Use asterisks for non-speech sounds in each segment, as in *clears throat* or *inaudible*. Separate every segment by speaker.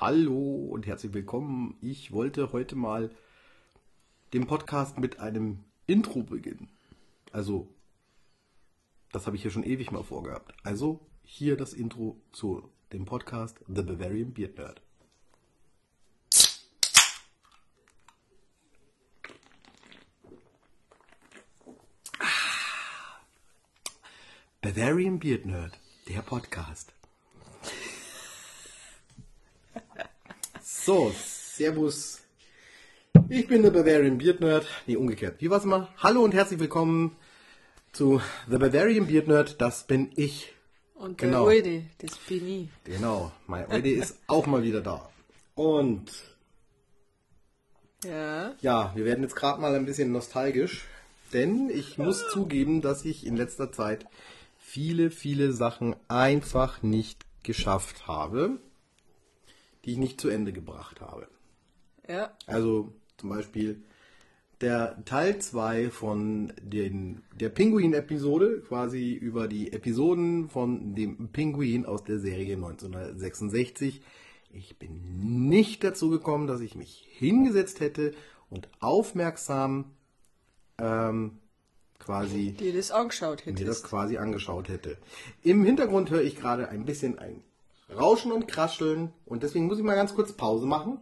Speaker 1: Hallo und herzlich willkommen. Ich wollte heute mal den Podcast mit einem Intro beginnen. Also, das habe ich hier schon ewig mal vorgehabt. Also, hier das Intro zu dem Podcast The Bavarian Beard Nerd. Ah. Bavarian Beard Nerd, der Podcast. So, Servus. Ich bin der Bavarian Beard Nerd. Nee, umgekehrt. Wie war's mal? Hallo und herzlich willkommen zu The Bavarian Beard Nerd. Das bin ich.
Speaker 2: Und
Speaker 1: Genau.
Speaker 2: der Oide, das bin ich.
Speaker 1: Genau. Mein Eddie ist auch mal wieder da. Und
Speaker 2: Ja.
Speaker 1: ja, wir werden jetzt gerade mal ein bisschen nostalgisch. Denn ich muss zugeben, dass ich in letzter Zeit viele, viele Sachen einfach nicht geschafft habe, die ich nicht zu Ende gebracht habe.
Speaker 2: Ja.
Speaker 1: Also zum Beispiel der Teil 2 von den, der Pinguin-Episode, quasi über die Episoden von dem Pinguin aus der Serie 1966. Ich bin nicht dazu gekommen, dass ich mich hingesetzt hätte und aufmerksam ähm, quasi
Speaker 2: Dir das angeschaut
Speaker 1: mir das quasi angeschaut hätte. Im Hintergrund höre ich gerade ein bisschen ein Rauschen und Krascheln und deswegen muss ich mal ganz kurz Pause machen.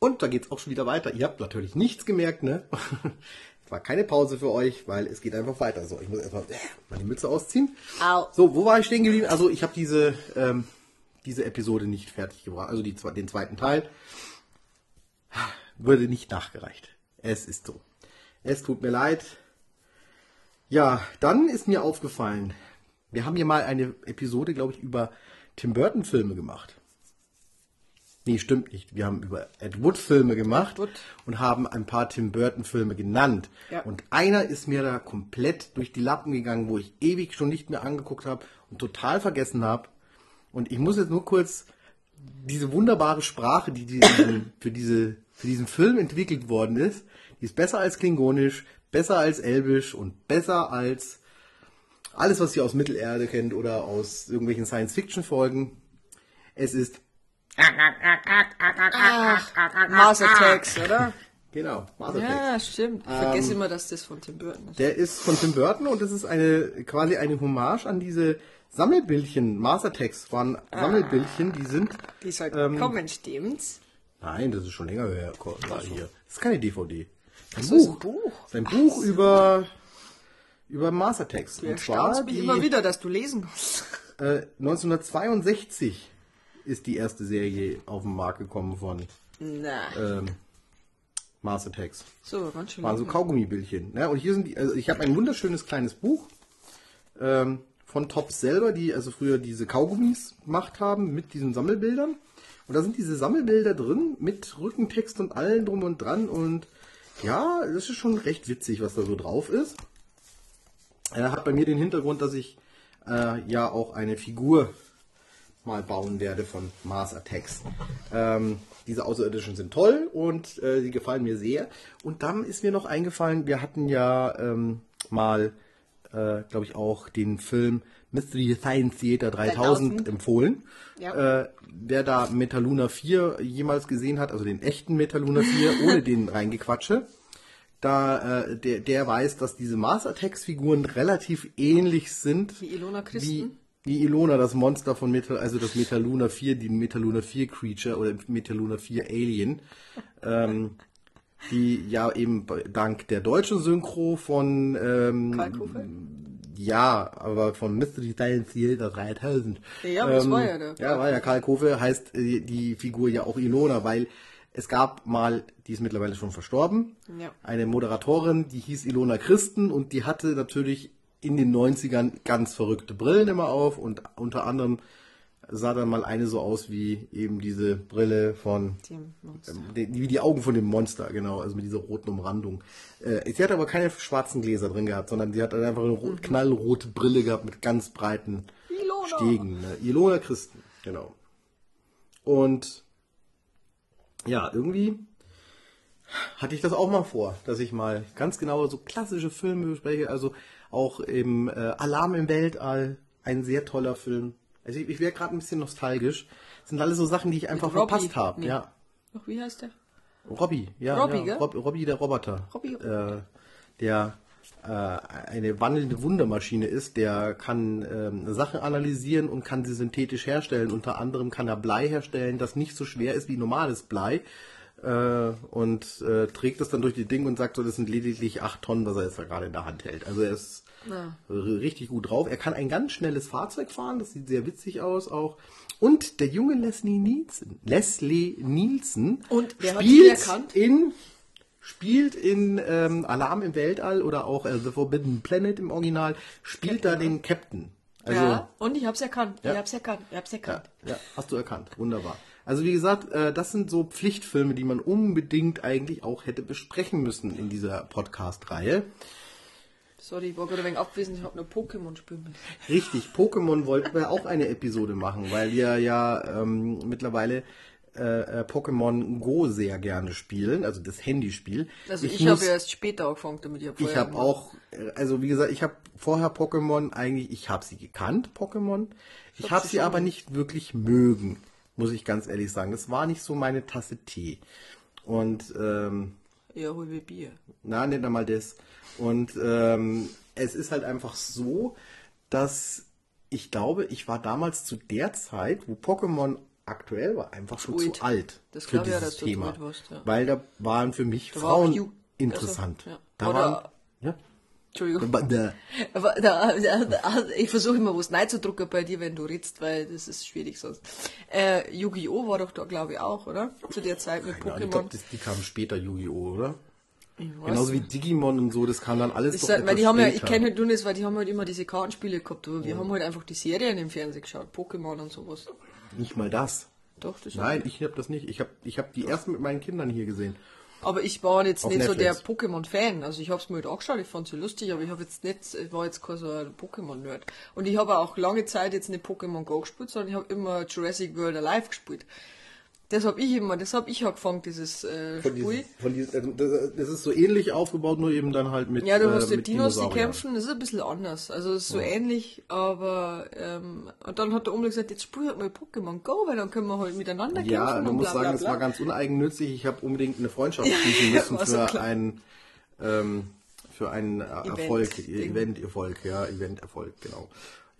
Speaker 1: Und da geht's auch schon wieder weiter. Ihr habt natürlich nichts gemerkt, ne? *laughs* Es war keine Pause für euch, weil es geht einfach weiter. So, ich muss erstmal äh, meine Mütze ausziehen.
Speaker 2: Au.
Speaker 1: So, wo war ich stehen geblieben? Also ich habe diese, ähm, diese Episode nicht fertig gebracht, also die, den zweiten Teil. Würde nicht nachgereicht. Es ist so. Es tut mir leid. Ja, dann ist mir aufgefallen, wir haben hier mal eine Episode, glaube ich, über Tim Burton Filme gemacht. Nee, stimmt nicht. Wir haben über Ed Wood Filme gemacht
Speaker 2: Wood.
Speaker 1: und haben ein paar Tim Burton Filme genannt.
Speaker 2: Ja.
Speaker 1: Und einer ist mir da komplett durch die Lappen gegangen, wo ich ewig schon nicht mehr angeguckt habe und total vergessen habe. Und ich muss jetzt nur kurz diese wunderbare Sprache, die diesen, *coughs* für, diese, für diesen Film entwickelt worden ist, die ist besser als Klingonisch, besser als Elbisch und besser als alles, was ihr aus Mittelerde kennt oder aus irgendwelchen Science-Fiction-Folgen. Es ist,
Speaker 2: Mars Attacks, oder?
Speaker 1: genau, Mars Effect.
Speaker 2: Ja, stimmt. Ich vergesse immer, dass das von Tim Burton ist.
Speaker 1: Der ist von Tim Burton und das ist eine quasi eine Hommage an diese Sammelbildchen. Mars Attacks waren Sammelbildchen, die sind.
Speaker 2: Die sollten
Speaker 1: ähm,
Speaker 2: kommen, stimmt's?
Speaker 1: Nein, das ist schon länger her. War hier. Das ist keine DVD. Ein
Speaker 2: so, ist ein
Speaker 1: Buch.
Speaker 2: Buch.
Speaker 1: Das ist ein Buch über über Attacks.
Speaker 2: Du
Speaker 1: Und zwar
Speaker 2: mich
Speaker 1: die,
Speaker 2: immer wieder, dass du lesen kannst.
Speaker 1: äh, 1962 ist die erste Serie auf den Markt gekommen von ähm, Mars Attacks.
Speaker 2: So, ganz schön.
Speaker 1: waren so. Kaugummibildchen. Ne? Und hier sind die, also ich habe ein wunderschönes kleines Buch ähm, von Tops selber, die also früher diese Kaugummis gemacht haben mit diesen Sammelbildern. Und da sind diese Sammelbilder drin mit Rückentext und allem drum und dran. Und ja, das ist schon recht witzig, was da so drauf ist. Er hat bei mir den Hintergrund, dass ich äh, ja auch eine Figur mal bauen werde von Mars Attacks. Ähm, diese Außerirdischen sind toll und äh, sie gefallen mir sehr. Und dann ist mir noch eingefallen, wir hatten ja ähm, mal, äh, glaube ich, auch den Film Mystery Science Theater 3000
Speaker 2: 3000.
Speaker 1: empfohlen.
Speaker 2: Ja.
Speaker 1: Äh, wer da Metaluna 4 jemals gesehen hat, also den echten Metaluna 4 *laughs* ohne den reingequatsche, da äh, der, der weiß, dass diese Mars Attacks Figuren relativ ähnlich sind
Speaker 2: Wie Ilona
Speaker 1: wie,
Speaker 2: Christen?
Speaker 1: wie Ilona, das Monster von Metal, also das Metaluna 4, die Metaluna 4 Creature oder Metaluna 4 Alien, ähm, die ja eben dank der deutschen Synchro von ähm,
Speaker 2: Kalkofe?
Speaker 1: ja, aber von Mystery Science Theater 3000.
Speaker 2: Ja, aber das war ja der
Speaker 1: Ja, war ja Karl Kofe, heißt äh, die Figur ja auch Ilona, weil es gab mal, die ist mittlerweile schon verstorben,
Speaker 2: Ja.
Speaker 1: eine Moderatorin, die hieß Ilona Christen und die hatte natürlich in den 90ern ganz verrückte Brillen immer auf und unter anderem sah dann mal eine so aus wie eben diese Brille von ähm, die, wie die Augen von dem Monster, genau, also mit dieser roten Umrandung. Äh, sie hat aber keine schwarzen Gläser drin gehabt, sondern sie hat einfach eine ro knallrote Brille gehabt mit ganz breiten
Speaker 2: Ilona.
Speaker 1: Stegen. Ne? Ilona Christen, genau. Und ja, irgendwie hatte ich das auch mal vor, dass ich mal ganz genau so klassische Filme bespreche, also auch im äh, Alarm im Weltall, ein sehr toller Film. Also ich, ich wäre gerade ein bisschen nostalgisch. Das sind alles so Sachen, die ich einfach verpasst habe.
Speaker 2: Nee.
Speaker 1: Ja.
Speaker 2: Ach, wie heißt der?
Speaker 1: Robby, ja.
Speaker 2: Robby,
Speaker 1: ja. Rob, Robby der Roboter.
Speaker 2: Robby.
Speaker 1: Äh, der eine wandelnde Wundermaschine ist, der kann ähm, Sachen analysieren und kann sie synthetisch herstellen. Unter anderem kann er Blei herstellen, das nicht so schwer ist wie normales Blei. Äh, und äh, trägt das dann durch die Dinge und sagt so, das sind lediglich 8 Tonnen, was er jetzt da gerade in der Hand hält. Also er ist
Speaker 2: Ja.
Speaker 1: richtig gut drauf. Er kann ein ganz schnelles Fahrzeug fahren, das sieht sehr witzig aus auch. Und der junge Leslie Nielsen, Leslie Nielsen
Speaker 2: Und
Speaker 1: spielt in spielt in ähm, Alarm im Weltall oder auch äh, The Forbidden Planet im Original, spielt da den Captain. Also,
Speaker 2: ja, und ich hab's erkannt.
Speaker 1: Ja.
Speaker 2: Ich hab's erkannt. Ich hab's
Speaker 1: ja,
Speaker 2: erkannt.
Speaker 1: ja, hast du erkannt. Wunderbar. Also wie gesagt, äh, das sind so Pflichtfilme, die man unbedingt eigentlich auch hätte besprechen müssen in dieser Podcast-Reihe.
Speaker 2: Sorry, ich war gerade ein wenig abwesend. Ich hab nur Pokémon spielen.
Speaker 1: Richtig, Pokémon wollten wir auch eine Episode machen, weil wir ja ähm, mittlerweile äh, äh, Pokémon Go sehr gerne spielen, also das Handyspiel.
Speaker 2: Also ich,
Speaker 1: muss-
Speaker 2: habe ja erst später angefangen damit. Ich habe
Speaker 1: Ich habe auch, äh, also wie gesagt, ich habe vorher Pokémon eigentlich, ich habe sie gekannt, Pokémon. Ich
Speaker 2: hab
Speaker 1: habe
Speaker 2: sie
Speaker 1: sie aber nicht wirklich mögen, muss ich ganz ehrlich sagen. Das war nicht so meine Tasse Tee. Und ähm,
Speaker 2: Ja, hol mir Bier.
Speaker 1: na, nicht einmal das. Und ähm, es ist halt einfach so, dass ich glaube, ich war damals zu der Zeit, wo Pokémon aktuell war, einfach schon
Speaker 2: alt.
Speaker 1: zu alt
Speaker 2: Das
Speaker 1: für
Speaker 2: ich ja,
Speaker 1: dieses
Speaker 2: zu
Speaker 1: Thema.
Speaker 2: warst, ja.
Speaker 1: Weil da waren für mich
Speaker 2: Da war
Speaker 1: Frauen
Speaker 2: Ju-
Speaker 1: interessant.
Speaker 2: Also, ja.
Speaker 1: Da
Speaker 2: Oder-
Speaker 1: waren, ja.
Speaker 2: Entschuldigung.
Speaker 1: Da-
Speaker 2: Aber da, ich versuche immer was reinzudrucken bei dir, wenn du redst, weil das ist schwierig sonst. Äh, Yu-Gi-Oh! war doch da, glaube ich, auch, oder? Zu der Zeit mit
Speaker 1: Ja, ich
Speaker 2: Pokémon.
Speaker 1: glaube, die kamen später Yu-Gi-Oh, oder?
Speaker 2: Ich
Speaker 1: Genauso wie. Digimon und so, das kam dann alles doch
Speaker 2: halt, weil die haben ja, ich kenne halt nur das, weil die haben halt immer diese Kartenspiele gehabt, aber wir haben halt einfach die Serien im Fernsehen geschaut, Pokémon und sowas.
Speaker 1: Nicht mal das.
Speaker 2: Doch, das
Speaker 1: Nein, ich habe das nicht. Ich habe ich hab die erst mit meinen Kindern hier gesehen.
Speaker 2: Aber ich war jetzt
Speaker 1: Auf
Speaker 2: nicht so der
Speaker 1: Netflix.
Speaker 2: Pokémon-Fan. Also ich habe es mir halt angeschaut, ich fand sie lustig, aber ich habe jetzt nicht, ich war jetzt kein so Pokémon-Nerd. Und ich habe auch lange Zeit jetzt nicht Pokémon Go gespielt, sondern ich habe immer Jurassic World Alive gespielt. Das habe ich immer, das habe ich angefangen, dieses äh,
Speaker 1: Von
Speaker 2: Spiel.
Speaker 1: diesem, von diesem, also das das ist so ähnlich aufgebaut, nur eben dann halt mit
Speaker 2: Ja, du
Speaker 1: äh,
Speaker 2: hast die
Speaker 1: mit
Speaker 2: Dinos, die kämpfen, das ist ein bisschen anders. Also es ist so ähnlich, aber ähm, und dann hat der Umblick gesagt, jetzt spiel halt mal Pokémon Go, weil dann können wir halt miteinander kämpfen
Speaker 1: Ja,
Speaker 2: und
Speaker 1: man muss
Speaker 2: bla,
Speaker 1: sagen,
Speaker 2: bla,
Speaker 1: das
Speaker 2: bla.
Speaker 1: war ganz uneigennützig. Ich habe unbedingt eine Freundschaft *laughs* schließen müssen
Speaker 2: so
Speaker 1: für einen ähm, für einen äh, Erfolg. Event-Erfolg, ja, Event-Erfolg, genau.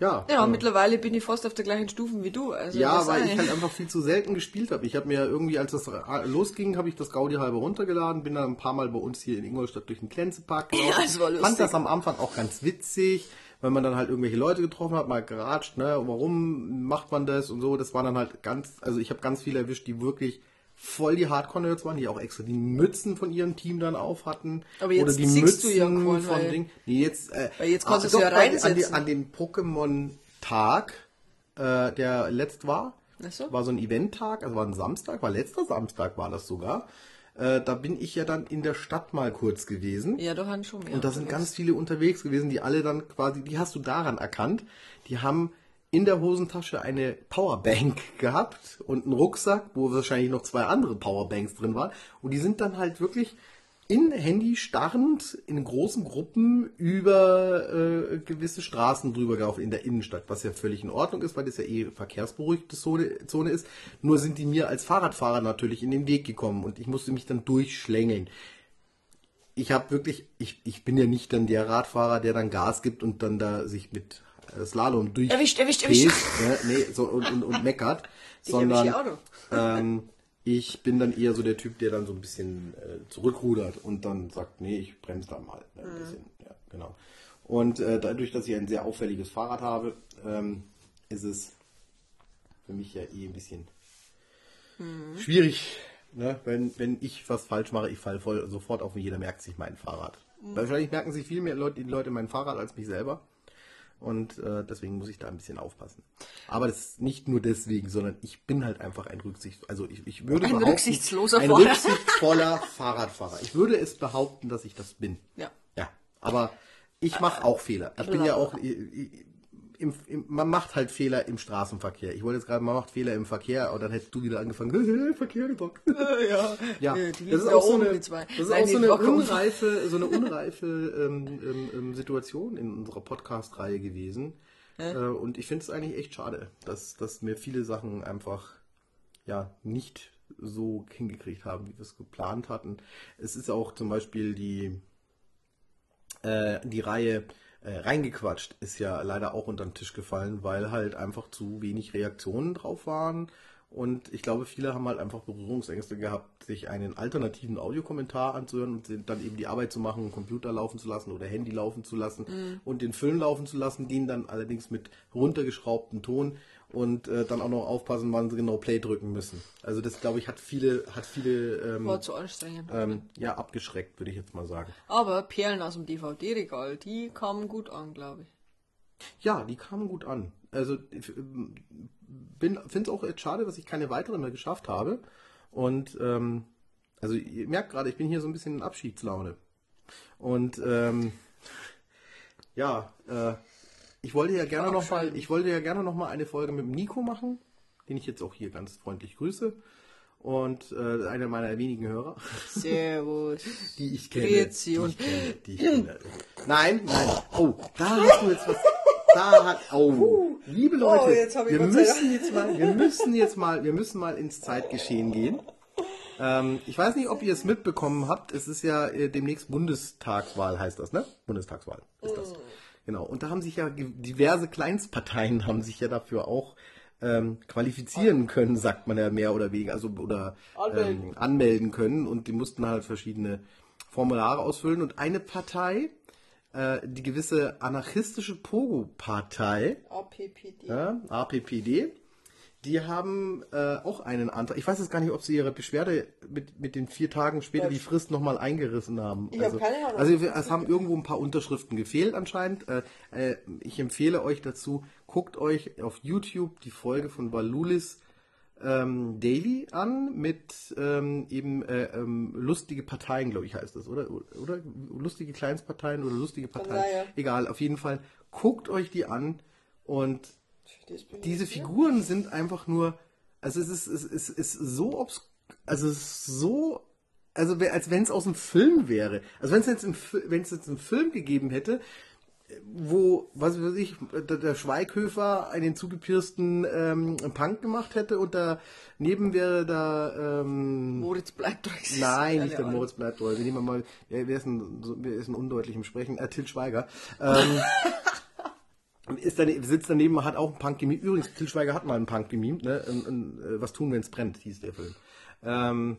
Speaker 1: Ja,
Speaker 2: Ja,
Speaker 1: äh,
Speaker 2: mittlerweile bin ich fast auf der gleichen Stufe wie du. Also
Speaker 1: Ja, weil ich halt einfach viel zu selten gespielt habe. Ich habe mir irgendwie, als das losging, habe ich das Gaudi halbe runtergeladen, bin dann ein paar Mal bei uns hier in Ingolstadt durch den Glänzepark *laughs* gelaufen.
Speaker 2: Ja, das war lustig.
Speaker 1: Fand das am Anfang auch ganz witzig, weil man dann halt irgendwelche Leute getroffen hat, mal geratscht, ne, warum macht man das und so. Das war dann halt ganz, also ich habe ganz viele erwischt, die wirklich voll die Hardcore-Nerds waren, die auch extra die Mützen von ihrem Team dann auf hatten.
Speaker 2: Aber jetzt
Speaker 1: Oder die
Speaker 2: siehst du
Speaker 1: Mützen
Speaker 2: ja voll,
Speaker 1: von
Speaker 2: weil-
Speaker 1: Ding. Nee, jetzt, äh,
Speaker 2: Weil jetzt
Speaker 1: ah,
Speaker 2: du es ja
Speaker 1: doch,
Speaker 2: reinsetzen.
Speaker 1: an den Pokémon-Tag, äh, der letzt war,
Speaker 2: so.
Speaker 1: war so ein Eventtag, also war ein Samstag, war letzter Samstag war das sogar. Äh, da bin ich ja dann in der Stadt mal kurz gewesen.
Speaker 2: Ja, da haben schon mehr.
Speaker 1: Und da sind ganz viele unterwegs gewesen, die alle dann quasi, die hast du daran erkannt, die haben in der Hosentasche eine Powerbank *laughs* gehabt und einen Rucksack, wo wahrscheinlich noch zwei andere Powerbanks drin waren. Und die sind dann halt wirklich in Handy starrend in großen Gruppen über äh, gewisse Straßen drüber gelaufen in der Innenstadt, was ja völlig in Ordnung ist, weil das ja eh verkehrsberuhigte Zone, Zone ist. Nur sind die mir als Fahrradfahrer natürlich in den Weg gekommen und ich musste mich dann durchschlängeln ich habe wirklich, ich, ich bin ja nicht dann der Radfahrer, der dann Gas gibt und dann da sich mit Slalom durch
Speaker 2: Erwischt, erwischt, erwischt.
Speaker 1: ne, nee, so, und, und, und meckert, *laughs*
Speaker 2: Ich
Speaker 1: sondern ähm, ich bin dann eher so der Typ, der dann so ein bisschen äh, zurückrudert und dann sagt, nee, ich bremse da mal ne,
Speaker 2: Mhm.
Speaker 1: ein bisschen. Ja, genau. Und äh, dadurch, dass ich ein sehr auffälliges Fahrrad habe, ähm, ist es für mich ja eh ein bisschen
Speaker 2: Mhm.
Speaker 1: schwierig, ne? wenn, wenn ich was falsch mache, ich falle voll sofort auf und jeder merkt sich mein Fahrrad.
Speaker 2: Mhm.
Speaker 1: Wahrscheinlich merken sich viel mehr Leute, die Leute mein Fahrrad als mich selber. Und äh, deswegen muss ich da ein bisschen aufpassen. Aber das ist nicht nur deswegen, sondern ich bin halt einfach ein Rücksicht, also ich, ich würde
Speaker 2: Ein
Speaker 1: behaupten,
Speaker 2: rücksichtsloser
Speaker 1: ein
Speaker 2: Fahrer.
Speaker 1: rücksichtsvoller *laughs* Fahrradfahrer. Ich würde es behaupten, dass ich das bin.
Speaker 2: Ja.
Speaker 1: Ja, aber ich mache auch Fehler. Ich bin ja auch, im, im, man macht halt Fehler im Straßenverkehr. Ich wollte jetzt gerade, man macht Fehler im Verkehr und dann hättest du wieder angefangen, *laughs* Verkehr gesagt.
Speaker 2: ja. *laughs*
Speaker 1: Ja,
Speaker 2: Äh, die
Speaker 1: das ist auch so eine, das ist
Speaker 2: Nein,
Speaker 1: auch so eine unreife, so eine unreife ähm, ähm, ähm, Situation in unserer Podcast-Reihe gewesen. Äh, und ich finde es eigentlich echt schade, dass, dass mir viele Sachen einfach ja nicht so hingekriegt haben, wie wir es geplant hatten. Es ist auch zum Beispiel die, äh, die Reihe äh, reingequatscht, ist ja leider auch unter den Tisch gefallen, weil halt einfach zu wenig Reaktionen drauf waren. Und ich glaube, viele haben halt einfach Berührungsängste gehabt, sich einen alternativen Audiokommentar anzuhören und dann eben die Arbeit zu machen, Computer laufen zu lassen oder Handy laufen zu lassen
Speaker 2: Mhm.
Speaker 1: und den Film laufen zu lassen, den dann allerdings mit runtergeschraubtem Ton und äh, dann auch noch aufpassen, wann sie genau Play drücken müssen. Also das, glaube ich, hat viele, hat viele ähm,
Speaker 2: War zu anstrengend.
Speaker 1: ähm, ja, abgeschreckt, würde ich jetzt mal sagen.
Speaker 2: Aber Perlen aus dem DVD-Regal, die kamen gut an, glaube ich.
Speaker 1: Ja, die kamen gut an. Also ich ähm, finde es auch jetzt schade, dass ich keine weiteren mehr geschafft habe. Und ähm, also ihr merkt gerade, ich bin hier so ein bisschen in Abschiedslaune. Und ähm, ja, äh, ich wollte ja gerne noch mal, ich wollte ja gerne noch mal eine Folge mit dem Nico machen, den ich jetzt auch hier ganz freundlich grüße. Und äh, einer meiner wenigen Hörer.
Speaker 2: Servus. *laughs*
Speaker 1: Die ich kenne.
Speaker 2: Grüezi
Speaker 1: die ich kenne, die ich *clears throat* kenne. Nein, nein. Oh, da hast du jetzt was. Da hat. Oh, liebe Leute,
Speaker 2: Oh,
Speaker 1: wir müssen jetzt mal, wir müssen jetzt mal, wir müssen mal ins Zeitgeschehen gehen. Ähm, ich weiß nicht, ob ihr es mitbekommen habt. Es ist ja äh, demnächst Bundestagswahl, heißt das, ne? Bundestagswahl ist das. Genau. Und da haben sich ja diverse Kleinstparteien haben sich ja dafür auch ähm, qualifizieren können, sagt man ja mehr oder weniger, also oder
Speaker 2: Anmelden.
Speaker 1: ähm, anmelden können und die mussten halt verschiedene Formulare ausfüllen und eine Partei, äh, die gewisse anarchistische Pogo-Partei,
Speaker 2: APPD.
Speaker 1: ja, APPD, die haben äh, auch einen Antrag. Ich weiß jetzt gar nicht, ob sie ihre Beschwerde mit, mit den vier Tagen später die Frist nochmal eingerissen haben.
Speaker 2: Ich hab
Speaker 1: also,
Speaker 2: keine Ahnung.
Speaker 1: Also es haben irgendwo ein paar Unterschriften gefehlt anscheinend. Äh, äh, ich empfehle euch dazu, guckt euch auf YouTube die Folge von Balulis ähm, Daily an mit ähm, eben äh, ähm, lustige Parteien, glaube ich, heißt das, oder? Oder lustige Kleinstparteien oder lustige Parteien.
Speaker 2: ja.
Speaker 1: Egal, auf jeden Fall. Guckt euch die an und diese. Figuren sind einfach nur, also es ist, es ist, es ist so obs, also es ist so, also als wenn es aus einem Film wäre. Also wenn es jetzt, im wenn es jetzt einen Film gegeben hätte, wo, was weiß ich, der, Schweighöfer einen zugepiersten ähm, Punk gemacht hätte und daneben wäre da, ähm,
Speaker 2: Moritz bleibt doch.
Speaker 1: Nein, nicht der
Speaker 2: Ahnung.
Speaker 1: Moritz bleibt treu. Wir nehmen mal, wer, wer, ist ein, wer ist ein undeutlich im Sprechen? Äh, Till Schweiger. Ähm, *laughs* ist dann, sitzt daneben, hat auch einen Punk gemimt. Übrigens, Till Schweiger hat mal einen Punk gemimt, ne? Und, und, äh, was tun, wenn es brennt, hieß der Film. Ähm,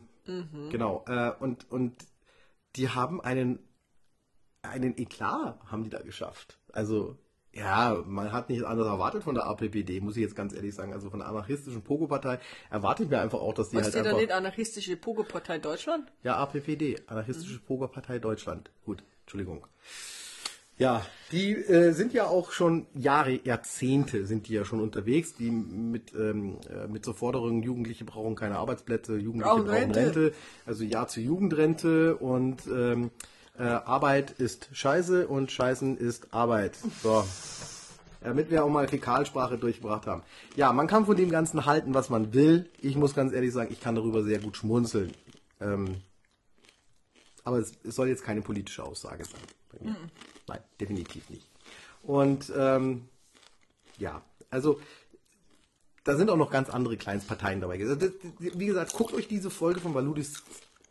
Speaker 1: Genau. Äh, und, und die haben einen, einen Eklat, haben die da geschafft. Also, ja, man hat nicht anders erwartet von der APPD, muss ich jetzt ganz ehrlich sagen. Also von der anarchistischen Pogo-Partei erwarte ich mir einfach auch, dass die
Speaker 2: Was
Speaker 1: halt
Speaker 2: die da
Speaker 1: einfach...
Speaker 2: nicht anarchistische Pogo-Partei Deutschland?
Speaker 1: Ja, APPD, Anarchistische Pogerpartei Deutschland. Gut, Entschuldigung. Ja, die äh, sind ja auch schon Jahre, Jahrzehnte sind die ja schon unterwegs, die mit, ähm, äh, mit so Forderungen, Jugendliche brauchen keine Arbeitsplätze, Jugendliche
Speaker 2: Brauchen
Speaker 1: brauchen Rente.
Speaker 2: Rente.
Speaker 1: also Ja zur Jugendrente und ähm, äh, Arbeit ist Scheiße und Scheißen ist Arbeit. So. Damit wir auch mal Fäkalsprache durchgebracht haben. Ja, man kann von dem Ganzen halten, was man will. Ich muss ganz ehrlich sagen, ich kann darüber sehr gut schmunzeln. Ähm, aber es, soll jetzt keine politische Aussage sein. bei mir. Nein, definitiv nicht. Und ähm, ja, also da sind auch noch ganz andere Kleinstparteien dabei. Also, Wie gesagt, guckt euch diese Folge von Valudis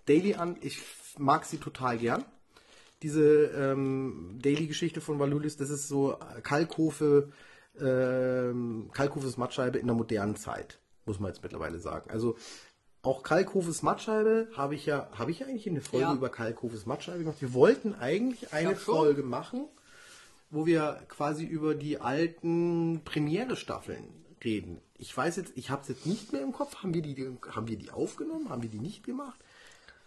Speaker 1: Daily an. Ich mag sie total gern. Diese ähm, Daily-Geschichte von Valulis, das ist so Kalkofe, ähm, Kalkhofes Mattscheibe in der modernen Zeit, muss man jetzt mittlerweile sagen. Also auch Kalkhofes Mattscheibe habe ich ja, habe ich ja eigentlich eine Folge
Speaker 2: Ja.
Speaker 1: über Kalkhofes Mattscheibe gemacht. Wir wollten eigentlich eine. Folge machen, wo wir quasi über die alten Premiere-Staffeln reden. Ich weiß jetzt, ich habe es jetzt nicht mehr im Kopf. Haben wir die, haben wir die aufgenommen? Haben wir die nicht gemacht?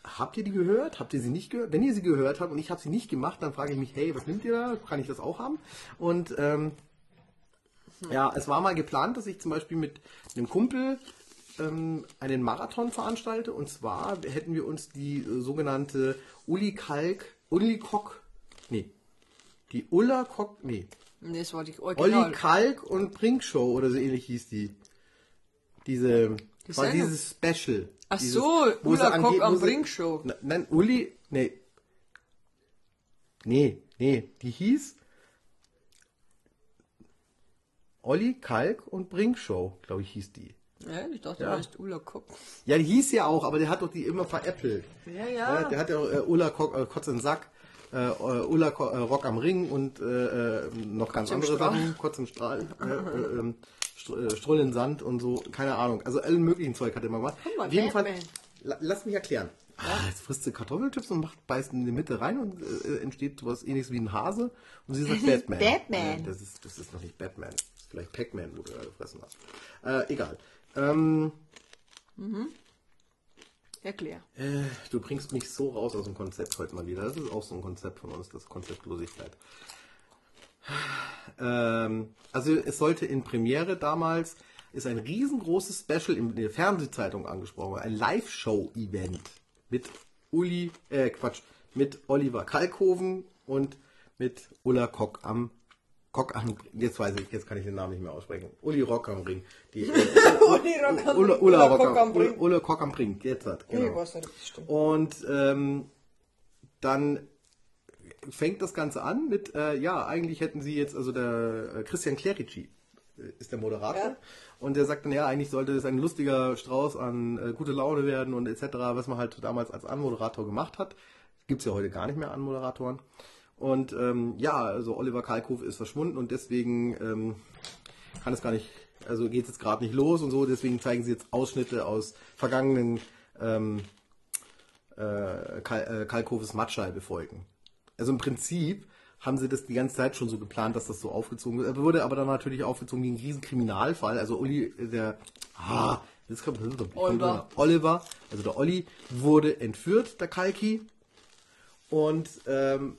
Speaker 1: Habt ihr die gehört? Habt ihr sie nicht gehört? Wenn ihr sie gehört habt und ich habe sie nicht gemacht, dann frage ich mich, hey, was nimmt ihr da? Kann ich das auch haben? Und ähm, ja, es war mal geplant, dass ich zum Beispiel mit einem Kumpel ähm, einen Marathon veranstalte. Und zwar hätten wir uns die äh, sogenannte Uli Kalk, Uli Kock, nee, die Ulla Kock, nee,
Speaker 2: Nee, das war die
Speaker 1: Olli
Speaker 2: Original.
Speaker 1: Kalk und Brink Show oder so ähnlich hieß die. Diese,
Speaker 2: Die
Speaker 1: war dieses Special.
Speaker 2: Ach
Speaker 1: dieses,
Speaker 2: so, Ulla Kock am Brink Show.
Speaker 1: Nein, Uli, nee. Nee, nee, die hieß Olli Kalk und Brink Show, glaube ich, hieß die.
Speaker 2: Ja, ich dachte,
Speaker 1: Ja.
Speaker 2: du heißt Ulla Kock.
Speaker 1: Ja, die hieß ja auch, aber der hat doch die immer veräppelt.
Speaker 2: Ja, ja.
Speaker 1: der hat ja äh, Ulla Kock, äh, Kotz in den Sack, äh, äh, Ulla Ko äh, Rock am Ring und äh, äh, noch ganz
Speaker 2: im
Speaker 1: andere
Speaker 2: Strahl.
Speaker 1: Sachen. Kotz im Strahl, äh, äh, ähm, äh, Strull in Sand und so, keine Ahnung. Also allen möglichen Zeug hat er mal gemacht.
Speaker 2: Guck mal,
Speaker 1: Auf jeden Fall,
Speaker 2: Batman.
Speaker 1: la lass mich erklären. Ah, jetzt frisst sie Kartoffelchips und macht, beißt in die Mitte rein und äh, entsteht sowas ähnliches wie ein Hase und sie sagt Batman.
Speaker 2: Batman.
Speaker 1: Äh, das, ist, das ist noch nicht Batman. Vielleicht Pac-Man, wo du da gefressen hast. Äh, egal. Ähm,
Speaker 2: Erklär.
Speaker 1: äh, du bringst mich so raus aus dem Konzept heute mal wieder. Das ist auch so ein Konzept von uns, das Konzeptlosigkeit. Ähm, also es sollte in Premiere damals, ist ein riesengroßes Special in der Fernsehzeitung angesprochen, ein Live-Show-Event mit Uli, äh Quatsch, mit Oliver Kalkhoven und mit Ulla Kock am Kock am jetzt weiß ich, jetzt kann ich den Namen nicht mehr aussprechen. Uli Rock am Ring. Die, *laughs* äh,
Speaker 2: Uli Rock am Ring.
Speaker 1: Ulla,
Speaker 2: Ulla
Speaker 1: Rock
Speaker 2: am Ring.
Speaker 1: Ulla Kock am Ring. Jetzt hat, genau. Und ähm, dann fängt das Ganze an mit, äh, ja, eigentlich hätten sie jetzt, also der äh, Christian Clerici äh, ist der Moderator.
Speaker 2: Ja.
Speaker 1: Und der sagt dann, ja, eigentlich sollte es ein lustiger Strauß an äh, gute Laune werden und etc., was man halt damals als Anmoderator gemacht hat. Gibt's ja heute gar nicht mehr Anmoderatoren. Und ähm, ja, also Oliver Kalkofe ist verschwunden und deswegen ähm, kann es gar nicht, also geht es jetzt gerade nicht los und so, deswegen zeigen sie jetzt Ausschnitte aus vergangenen ähm, äh, Kal äh, Kalkofes Mattscheibe-Folgen. Also im Prinzip haben sie das die ganze Zeit schon so geplant, dass das so aufgezogen wird. Wurde aber dann natürlich aufgezogen wie ein riesen Kriminalfall. Also Uli, äh, der ah, das kommt,
Speaker 2: Oliver.
Speaker 1: Oliver, also der Olli, wurde entführt, der Kalki. Und ähm,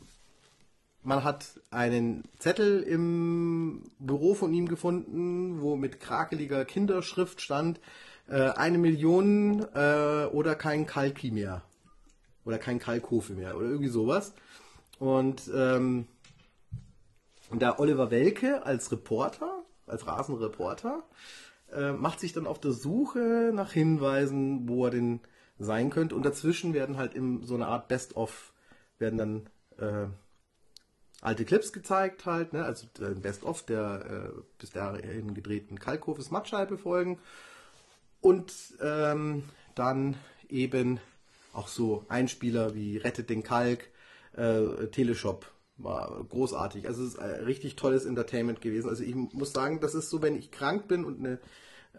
Speaker 1: man hat einen Zettel im Büro von ihm gefunden, wo mit krakeliger Kinderschrift stand, äh, eine Million äh, oder kein Kalki mehr. Oder kein Kalkofe mehr oder irgendwie sowas. Und ähm, der Oliver Welke als Reporter, als Rasenreporter, äh, macht sich dann auf der Suche nach Hinweisen, wo er denn sein könnte. Und dazwischen werden halt in so eine Art Best-of, werden dann äh, alte Clips gezeigt halt, ne? also äh, Best-of der äh, bis dahin gedrehten Kalkhofes Mattscheibe folgen. Und ähm, dann eben auch so Einspieler wie Rettet den Kalk, äh, Teleshop war großartig. Also es ist ein richtig tolles Entertainment gewesen. Also ich muss sagen, das ist so, wenn ich krank bin und eine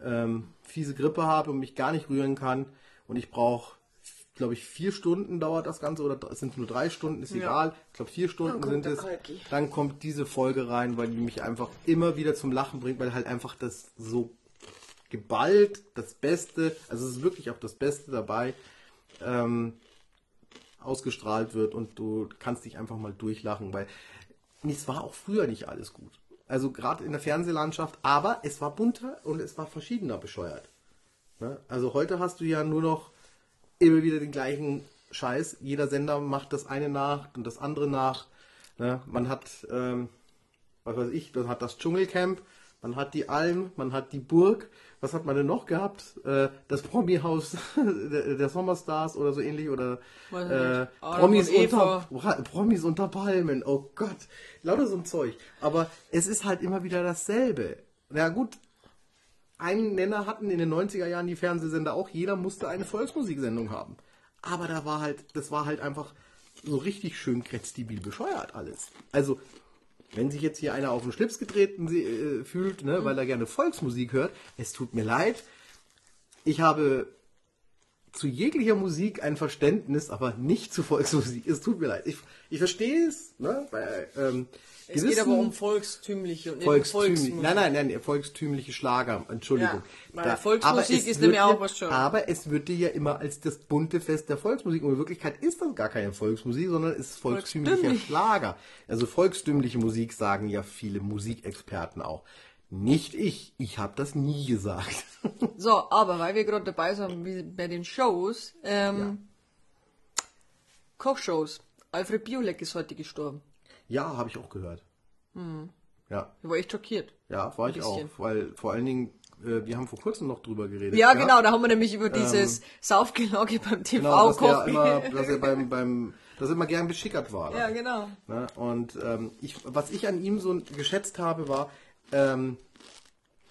Speaker 1: ähm, fiese Grippe habe und mich gar nicht rühren kann und ich brauche, glaube ich, vier Stunden dauert das Ganze oder es sind nur drei Stunden, ist egal. Ich glaube, vier Stunden sind es.
Speaker 2: Kalki.
Speaker 1: Dann kommt diese Folge rein, weil die mich einfach immer wieder zum Lachen bringt, weil halt einfach das so geballt, das Beste, also es ist wirklich auch das Beste dabei, ähm, ausgestrahlt wird und du kannst dich einfach mal durchlachen, weil es war auch früher nicht alles gut. Also gerade in der Fernsehlandschaft, aber es war bunter und es war verschiedener bescheuert. Ne? Also heute hast du ja nur noch immer wieder den gleichen Scheiß. Jeder Sender macht das eine nach und das andere nach. Ne? Man hat, ähm, was weiß ich, man hat das Dschungelcamp, man hat die Alm, man hat die Burg. Was hat man denn noch gehabt? Äh, das Promi-Haus *laughs* der, der Sommerstars oder so ähnlich oder äh, Promis, unter, Promis unter Palmen. Oh Gott, lauter so ein Zeug. Aber es ist halt immer wieder dasselbe. Na gut, einen Nenner hatten in den 90er Jahren die Fernsehsender auch. Jeder musste eine Volksmusiksendung haben. Aber da war halt, das war halt einfach so richtig schön kretzdibil bescheuert alles. Also, wenn sich jetzt hier einer auf den Schlips getreten äh, fühlt, ne, weil er gerne Volksmusik hört, es tut mir leid. Ich habe zu jeglicher Musik ein Verständnis, aber nicht zu Volksmusik. Es tut mir leid. Ich, ich verstehe es, ne, bei ähm,
Speaker 2: Es geht aber um volkstümliche und
Speaker 1: Volkstümlich,
Speaker 2: Volksmusik.
Speaker 1: nein, nein, nein, volkstümliche Schlager, Entschuldigung.
Speaker 2: Ja, weil Volksmusik ist nämlich auch was Schönes.
Speaker 1: Aber es wird dir ja immer als das bunte Fest der Volksmusik und in Wirklichkeit ist das gar keine Volksmusik, sondern es ist volkstümlicher
Speaker 2: Volkstümlich.
Speaker 1: Schlager. Also volkstümliche Musik sagen ja viele Musikexperten auch. Nicht ich. Ich habe das nie gesagt. *laughs*
Speaker 2: So, aber weil wir gerade dabei sind wie bei den Shows, ähm, Kochshows. Alfred Biolek ist heute gestorben.
Speaker 1: ja, habe ich auch gehört. Ja,
Speaker 2: Ich war echt schockiert.
Speaker 1: ja, war ich auch, weil vor allen Dingen äh, wir haben vor kurzem noch drüber geredet.
Speaker 2: Ja, genau, da haben wir nämlich über dieses Saufgelage beim
Speaker 1: Genau, dass der
Speaker 2: TV-Kochen.
Speaker 1: immer, *laughs* dass er beim, beim, dass er immer gern beschickert war.
Speaker 2: ja, genau.
Speaker 1: Ne? Und ähm, ich, was ich an ihm so geschätzt habe, war, ähm,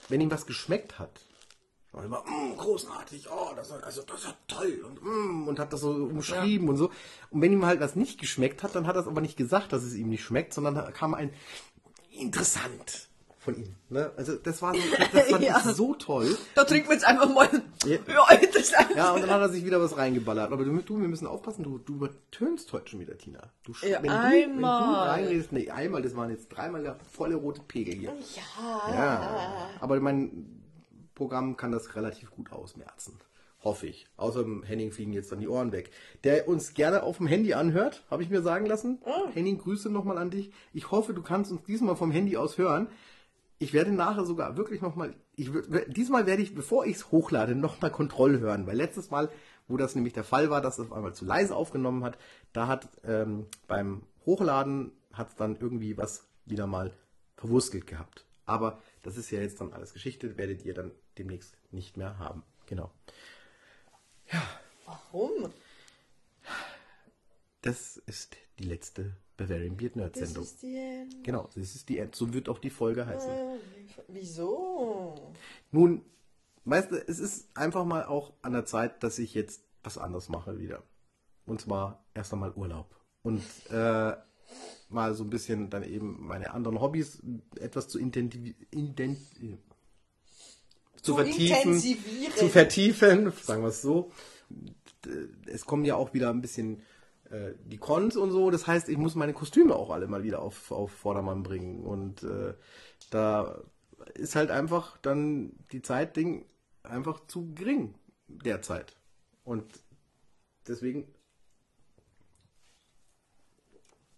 Speaker 1: wenn ihm was geschmeckt hat, war immer, mm, großartig, oh, das, also, das ist ja toll und, mm, und hat das so umschrieben und so. Und wenn ihm halt was nicht geschmeckt hat, dann hat er es aber nicht gesagt, dass es ihm nicht schmeckt, sondern da kam ein interessant von ihm. Ne? Also das war, so, *laughs* das fand
Speaker 2: Ja.
Speaker 1: ich so toll.
Speaker 2: Da trinken wir jetzt einfach mal.
Speaker 1: Ja.
Speaker 2: Ja,
Speaker 1: und dann hat er sich wieder was reingeballert. Aber du, du wir müssen aufpassen, du, du übertönst heute schon wieder, Tina. Du,
Speaker 2: Ja,
Speaker 1: wenn, du, wenn
Speaker 2: einmal.
Speaker 1: du reinredest, nee, einmal, das waren jetzt dreimal der volle rote Pegel hier.
Speaker 2: Ja.
Speaker 1: Ja, aber mein Programm kann das relativ gut ausmerzen. Hoffe ich. Außerdem Henning fliegen jetzt dann die Ohren weg. Der uns gerne auf dem Handy anhört, habe ich mir sagen lassen. Henning, Grüße nochmal an dich. Ich hoffe, du kannst uns diesmal vom Handy aus hören. Ich werde nachher sogar wirklich nochmal, diesmal werde ich, bevor ich es hochlade, nochmal Kontroll hören. Weil letztes Mal, wo das nämlich der Fall war, dass es auf einmal zu leise aufgenommen hat, da hat ähm, beim Hochladen hat es dann irgendwie was wieder mal verwurstelt gehabt. Aber das ist ja jetzt dann alles Geschichte, werdet ihr dann demnächst nicht mehr haben. Genau.
Speaker 2: Warum?
Speaker 1: Das ist die letzte Bavarian Beard Nerd Sendung.
Speaker 2: ist die.
Speaker 1: Genau, das ist die End. So wird auch die Folge heißen.
Speaker 2: Äh, Wieso?
Speaker 1: Nun, weißt du, es ist einfach mal auch an der Zeit, dass ich jetzt was anderes mache wieder. Und zwar erst einmal Urlaub. Und äh, mal so ein bisschen dann eben meine anderen Hobbys etwas zu intensiv, ident, zu,
Speaker 2: Zu
Speaker 1: vertiefen.
Speaker 2: intensivieren.
Speaker 1: Zu vertiefen, sagen wir es so. Es kommen ja auch wieder ein bisschen äh, die Cons und so. Das heißt, ich muss meine Kostüme auch alle mal wieder auf, auf Vordermann bringen. Und äh, da ist halt einfach dann die Zeitding einfach zu gering derzeit. Und deswegen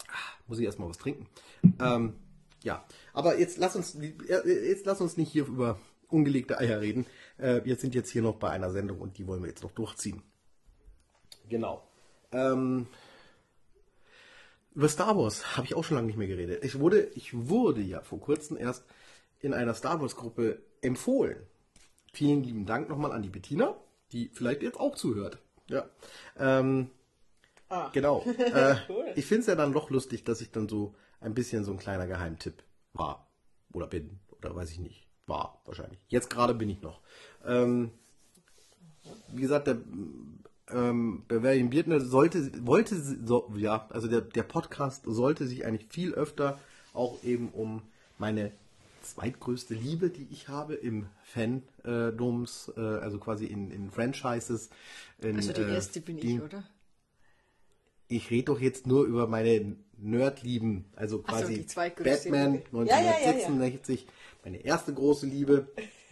Speaker 1: Ah, muss ich erstmal was trinken. Ähm, ja, aber jetzt lass uns jetzt lass uns nicht hier über ungelegte Eier reden. Äh, wir sind jetzt hier noch bei einer Sendung und die wollen wir jetzt noch durchziehen. Genau. Ähm, über Star Wars habe ich auch schon lange nicht mehr geredet. Ich wurde, ich wurde ja vor kurzem erst in einer Star Wars Gruppe empfohlen. Vielen lieben Dank nochmal an die Bettina, die vielleicht jetzt auch zuhört. Ja. Ähm,
Speaker 2: Ah.
Speaker 1: Genau. *laughs* Äh,
Speaker 2: Cool.
Speaker 1: Ich finde es ja dann doch lustig, dass ich dann so ein bisschen so ein kleiner Geheimtipp war. Oder bin. Oder weiß ich nicht. War wahrscheinlich. Jetzt gerade bin ich noch. Ähm, wie gesagt, der ähm, Bavarian Bierdner sollte, wollte, so, ja, also der, der Podcast sollte sich eigentlich viel öfter auch eben um meine zweitgrößte Liebe, die ich habe im Fandoms, äh, also quasi in, in Franchises. In,
Speaker 2: Also die
Speaker 1: äh,
Speaker 2: erste bin
Speaker 1: die-
Speaker 2: ich, oder?
Speaker 1: ich rede doch jetzt nur über meine Nerdlieben, also
Speaker 2: so,
Speaker 1: quasi
Speaker 2: zweitgrößte
Speaker 1: Batman
Speaker 2: Liebe. Ja, ja, ja, ja.
Speaker 1: 1966, meine erste große Liebe.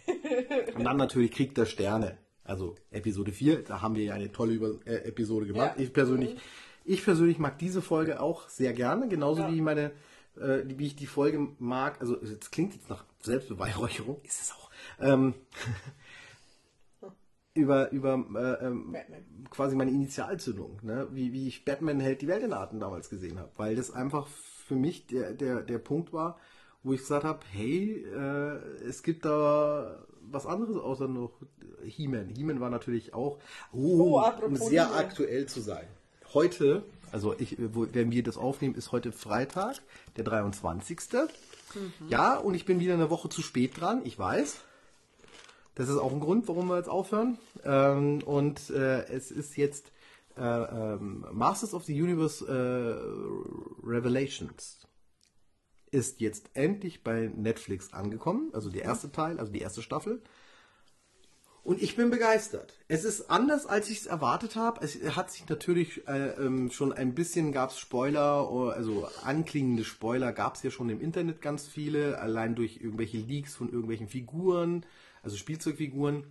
Speaker 1: *laughs* Und dann natürlich Krieg der Sterne, also Episode 4, da haben wir ja eine tolle Über äh, Episode gemacht.
Speaker 2: Ja.
Speaker 1: Ich persönlich, ich persönlich mag diese Folge auch sehr gerne, genauso
Speaker 2: Ja.
Speaker 1: wie meine, äh, wie ich die Folge mag, also es klingt jetzt nach Selbstbeweihräucherung, ist es auch. Ähm, *laughs* über über äh, ähm, quasi meine Initialzündung, ne? wie, wie ich Batman hält die Welt in Atem damals gesehen habe, weil das einfach für mich der, der, der Punkt war, wo ich gesagt habe, hey, äh, es gibt da was anderes außer noch He-Man. He-Man war natürlich auch, oh,
Speaker 2: Oh,
Speaker 1: um sehr
Speaker 2: He-Man.
Speaker 1: aktuell zu sein. Heute, also ich, wo, wenn wir das aufnehmen, ist heute Freitag, der 23. Ja, und ich bin wieder eine Woche zu spät dran, ich weiß. Das ist auch ein Grund, warum wir jetzt aufhören. Ähm, und äh, es ist jetzt äh, ähm, Masters of the Universe äh, Revelations ist jetzt endlich bei Netflix angekommen, also der erste Teil, also die erste Staffel. Und ich bin begeistert. Es ist anders, als ich es erwartet habe. Es hat sich natürlich äh, ähm, schon ein bisschen, gab es Spoiler, oder- also anklingende Spoiler gab es ja schon im Internet ganz viele, allein durch irgendwelche Leaks von irgendwelchen Figuren, also Spielzeugfiguren.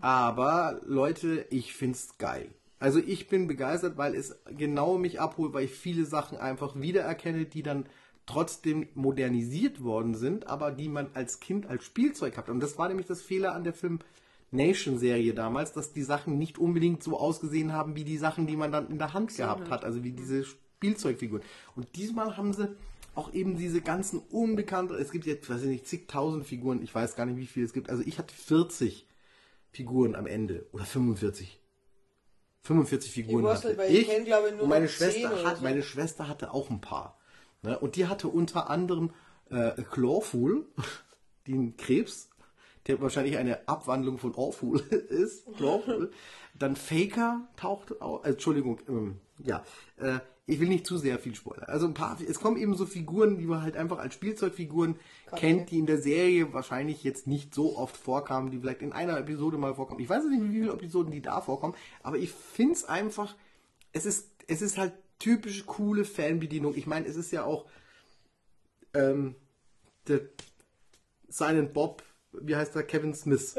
Speaker 1: Aber Leute, ich find's geil. Also ich bin begeistert, weil es genau mich abholt, weil ich viele Sachen einfach wiedererkenne, die dann trotzdem modernisiert worden sind, aber die man als Kind als Spielzeug hat. Und das war nämlich das Fehler an der Film Nation Serie damals, dass die Sachen nicht unbedingt so ausgesehen haben wie die Sachen, die man dann in der Hand gehabt hat, also wie diese Spielzeugfiguren. Und diesmal haben sie auch eben diese ganzen unbekannten, es gibt jetzt, weiß ich nicht, zigtausend Figuren, ich weiß gar nicht, wie viele es gibt. Also ich hatte 40 Figuren am Ende oder 45. 45 Figuren
Speaker 2: weiß
Speaker 1: hatte
Speaker 2: ich kenn, ich, nur
Speaker 1: und meine Schwester
Speaker 2: 10 oder
Speaker 1: hat,
Speaker 2: so.
Speaker 1: meine Schwester hatte auch ein paar. Ne? Und die hatte unter anderem äh, Clawful, *laughs* den Krebs, der wahrscheinlich eine Abwandlung von Awful *laughs* ist. Awful. Dann Faker taucht auf. Äh, Entschuldigung, ähm, ja. Äh, ich will nicht zu sehr viel spoilern. Also ein paar, es kommen eben so Figuren, die man halt einfach als Spielzeugfiguren kennt, die in der Serie wahrscheinlich jetzt nicht so oft vorkamen, die vielleicht in einer Episode mal vorkommen. Ich weiß nicht, wie viele Episoden die da vorkommen, aber ich finde es einfach, es ist, es ist halt typische coole Fanbedienung. Ich meine, es ist ja auch ähm, der Silent Bob, wie heißt der, Kevin Smith,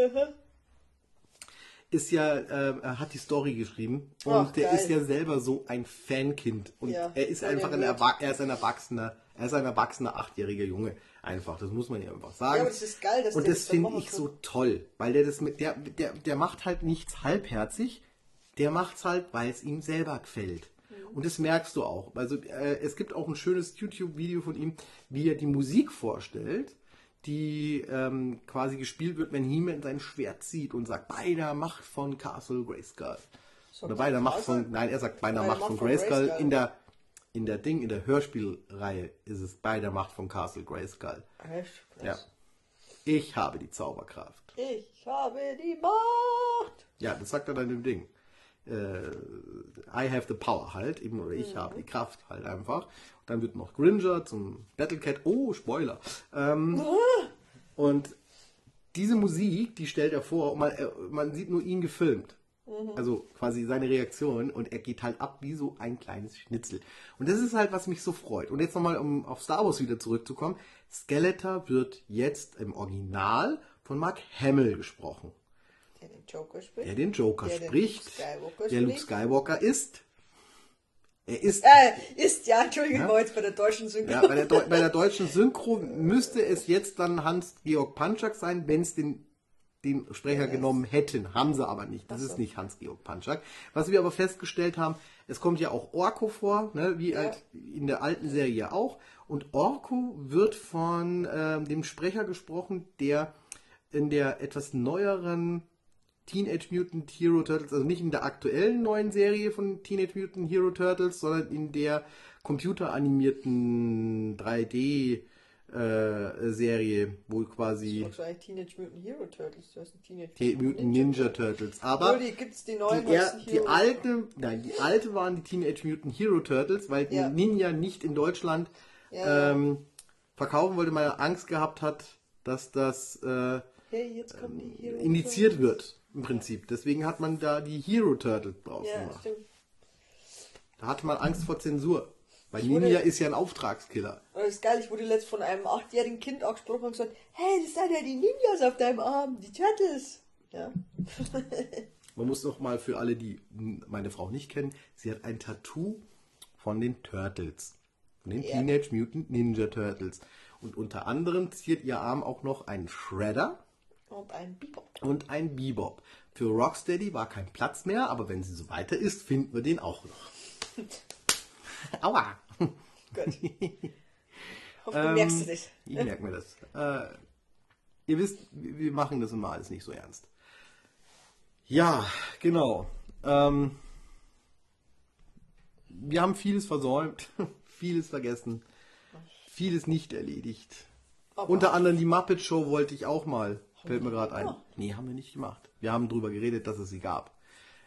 Speaker 1: ist ja, äh, er hat die Story geschrieben und
Speaker 2: Ach,
Speaker 1: der
Speaker 2: geil.
Speaker 1: ist ja selber so ein Fankind und
Speaker 2: Ja,
Speaker 1: er ist einfach ein, Erwa er ist ein Erwachsener, er ist ein erwachsener achtjähriger Junge, einfach, das muss man ja einfach sagen.
Speaker 2: Ja, das ist geil, dass
Speaker 1: und das finde ich so toll, weil der das mit der, der, der macht halt nichts halbherzig, der macht's halt, weil es ihm selber gefällt. Und das merkst du auch. Also äh, es gibt auch ein schönes YouTube-Video von ihm, wie er die Musik vorstellt, die ähm, quasi gespielt wird, wenn He-Man sein Schwert zieht und sagt, bei der Macht von Castle Grayskull. Oder bei der Macht von, nein, er sagt bei der
Speaker 2: Bei der
Speaker 1: Macht
Speaker 2: Macht
Speaker 1: von
Speaker 2: von
Speaker 1: Grayskull.
Speaker 2: Grayskull.
Speaker 1: In der, in der Ding, in der Hörspielreihe ist es bei der Macht von Castle Grayskull.
Speaker 2: Echt?
Speaker 1: Ja. Ich habe die Zauberkraft.
Speaker 2: Ich habe die Macht.
Speaker 1: Ja, das sagt er dann im Ding. Äh, I have the power halt, eben, oder ich habe die Kraft halt einfach. dann wird noch Gringer zum Battlecat. Oh, Spoiler. Ähm, *laughs* und diese Musik, die stellt er vor, und man, äh, man sieht nur ihn gefilmt. Also quasi seine Reaktion und er geht halt ab wie so ein kleines Schnitzel. Und das ist halt, was mich so freut. Und jetzt nochmal, um auf Star Wars wieder zurückzukommen. Skeletor wird jetzt im Original von Mark Hamill gesprochen
Speaker 2: Der den Joker spielt.
Speaker 1: der den Joker
Speaker 2: Der
Speaker 1: spricht,
Speaker 2: Luke Skywalker
Speaker 1: der Luke
Speaker 2: spricht.
Speaker 1: Skywalker ist. Er ist.
Speaker 2: Äh, ist, ja, Entschuldigung, ich war jetzt bei der deutschen Synchro.
Speaker 1: Ja, bei, der Deu bei der deutschen Synchro müsste es jetzt dann Hans-Georg Panczak sein, wenn es den, den Sprecher genommen hätten. Haben sie aber nicht. Das ist nicht Hans-Georg Panczak. Was wir aber festgestellt haben, es kommt ja auch Orko vor, ne, wie halt in der alten Serie auch. Und Orko wird von ähm, dem Sprecher gesprochen, der in der etwas neueren Teenage Mutant Hero Turtles, also nicht in der aktuellen neuen Serie von Teenage Mutant Hero Turtles, sondern in der computeranimierten 3D äh, Serie, wo quasi
Speaker 2: Das eigentlich Teenage Mutant Hero Turtles. Du hast ein Teenage
Speaker 1: Mutant Ninja Turtles. Aber
Speaker 2: Obwohl, die gibt's die neuen
Speaker 1: die, er, die alte, nein, die alte waren die Teenage Mutant Hero Turtles, weil
Speaker 2: Ja.
Speaker 1: Ninja nicht in Deutschland
Speaker 2: Ja.
Speaker 1: ähm, verkaufen wollte, weil er Angst gehabt hat, dass das äh,
Speaker 2: Hey,
Speaker 1: indiziert wird im Prinzip. Deswegen hat man da die Hero Turtles draus
Speaker 2: Ja,
Speaker 1: gemacht.
Speaker 2: stimmt.
Speaker 1: Da hatte man Angst vor Zensur. Weil Ninja ist ja ein Auftragskiller.
Speaker 2: Das ist geil, ich wurde letzt von einem achtjährigen Kind angesprochen und gesagt, hey, das sind ja die Ninjas auf deinem Arm, die Turtles. Ja. *laughs*
Speaker 1: Man muss noch mal für alle, die meine Frau nicht kennen, sie hat ein Tattoo von den Turtles. Von den
Speaker 2: Ja.
Speaker 1: Teenage Mutant Ninja Turtles. Und unter anderem ziert ihr Arm auch noch einen Shredder
Speaker 2: Und ein Bebop.
Speaker 1: und ein Bebop. Für Rocksteady war kein Platz mehr, aber wenn sie so weiter ist, finden wir den auch noch. *laughs* Aua!
Speaker 2: Gut. Hoffe,
Speaker 1: Ähm,
Speaker 2: du merkst du das.
Speaker 1: Ich merke mir das. Äh, ihr wisst, wir wir machen das immer alles nicht so ernst. Ja, genau. Ähm, wir haben vieles versäumt, *laughs* vieles vergessen, vieles nicht erledigt.
Speaker 2: Aber-
Speaker 1: Unter anderem die Muppet Show wollte ich auch mal. Fällt mir gerade ein. Nee, haben wir nicht gemacht. Wir haben drüber geredet, dass es sie gab.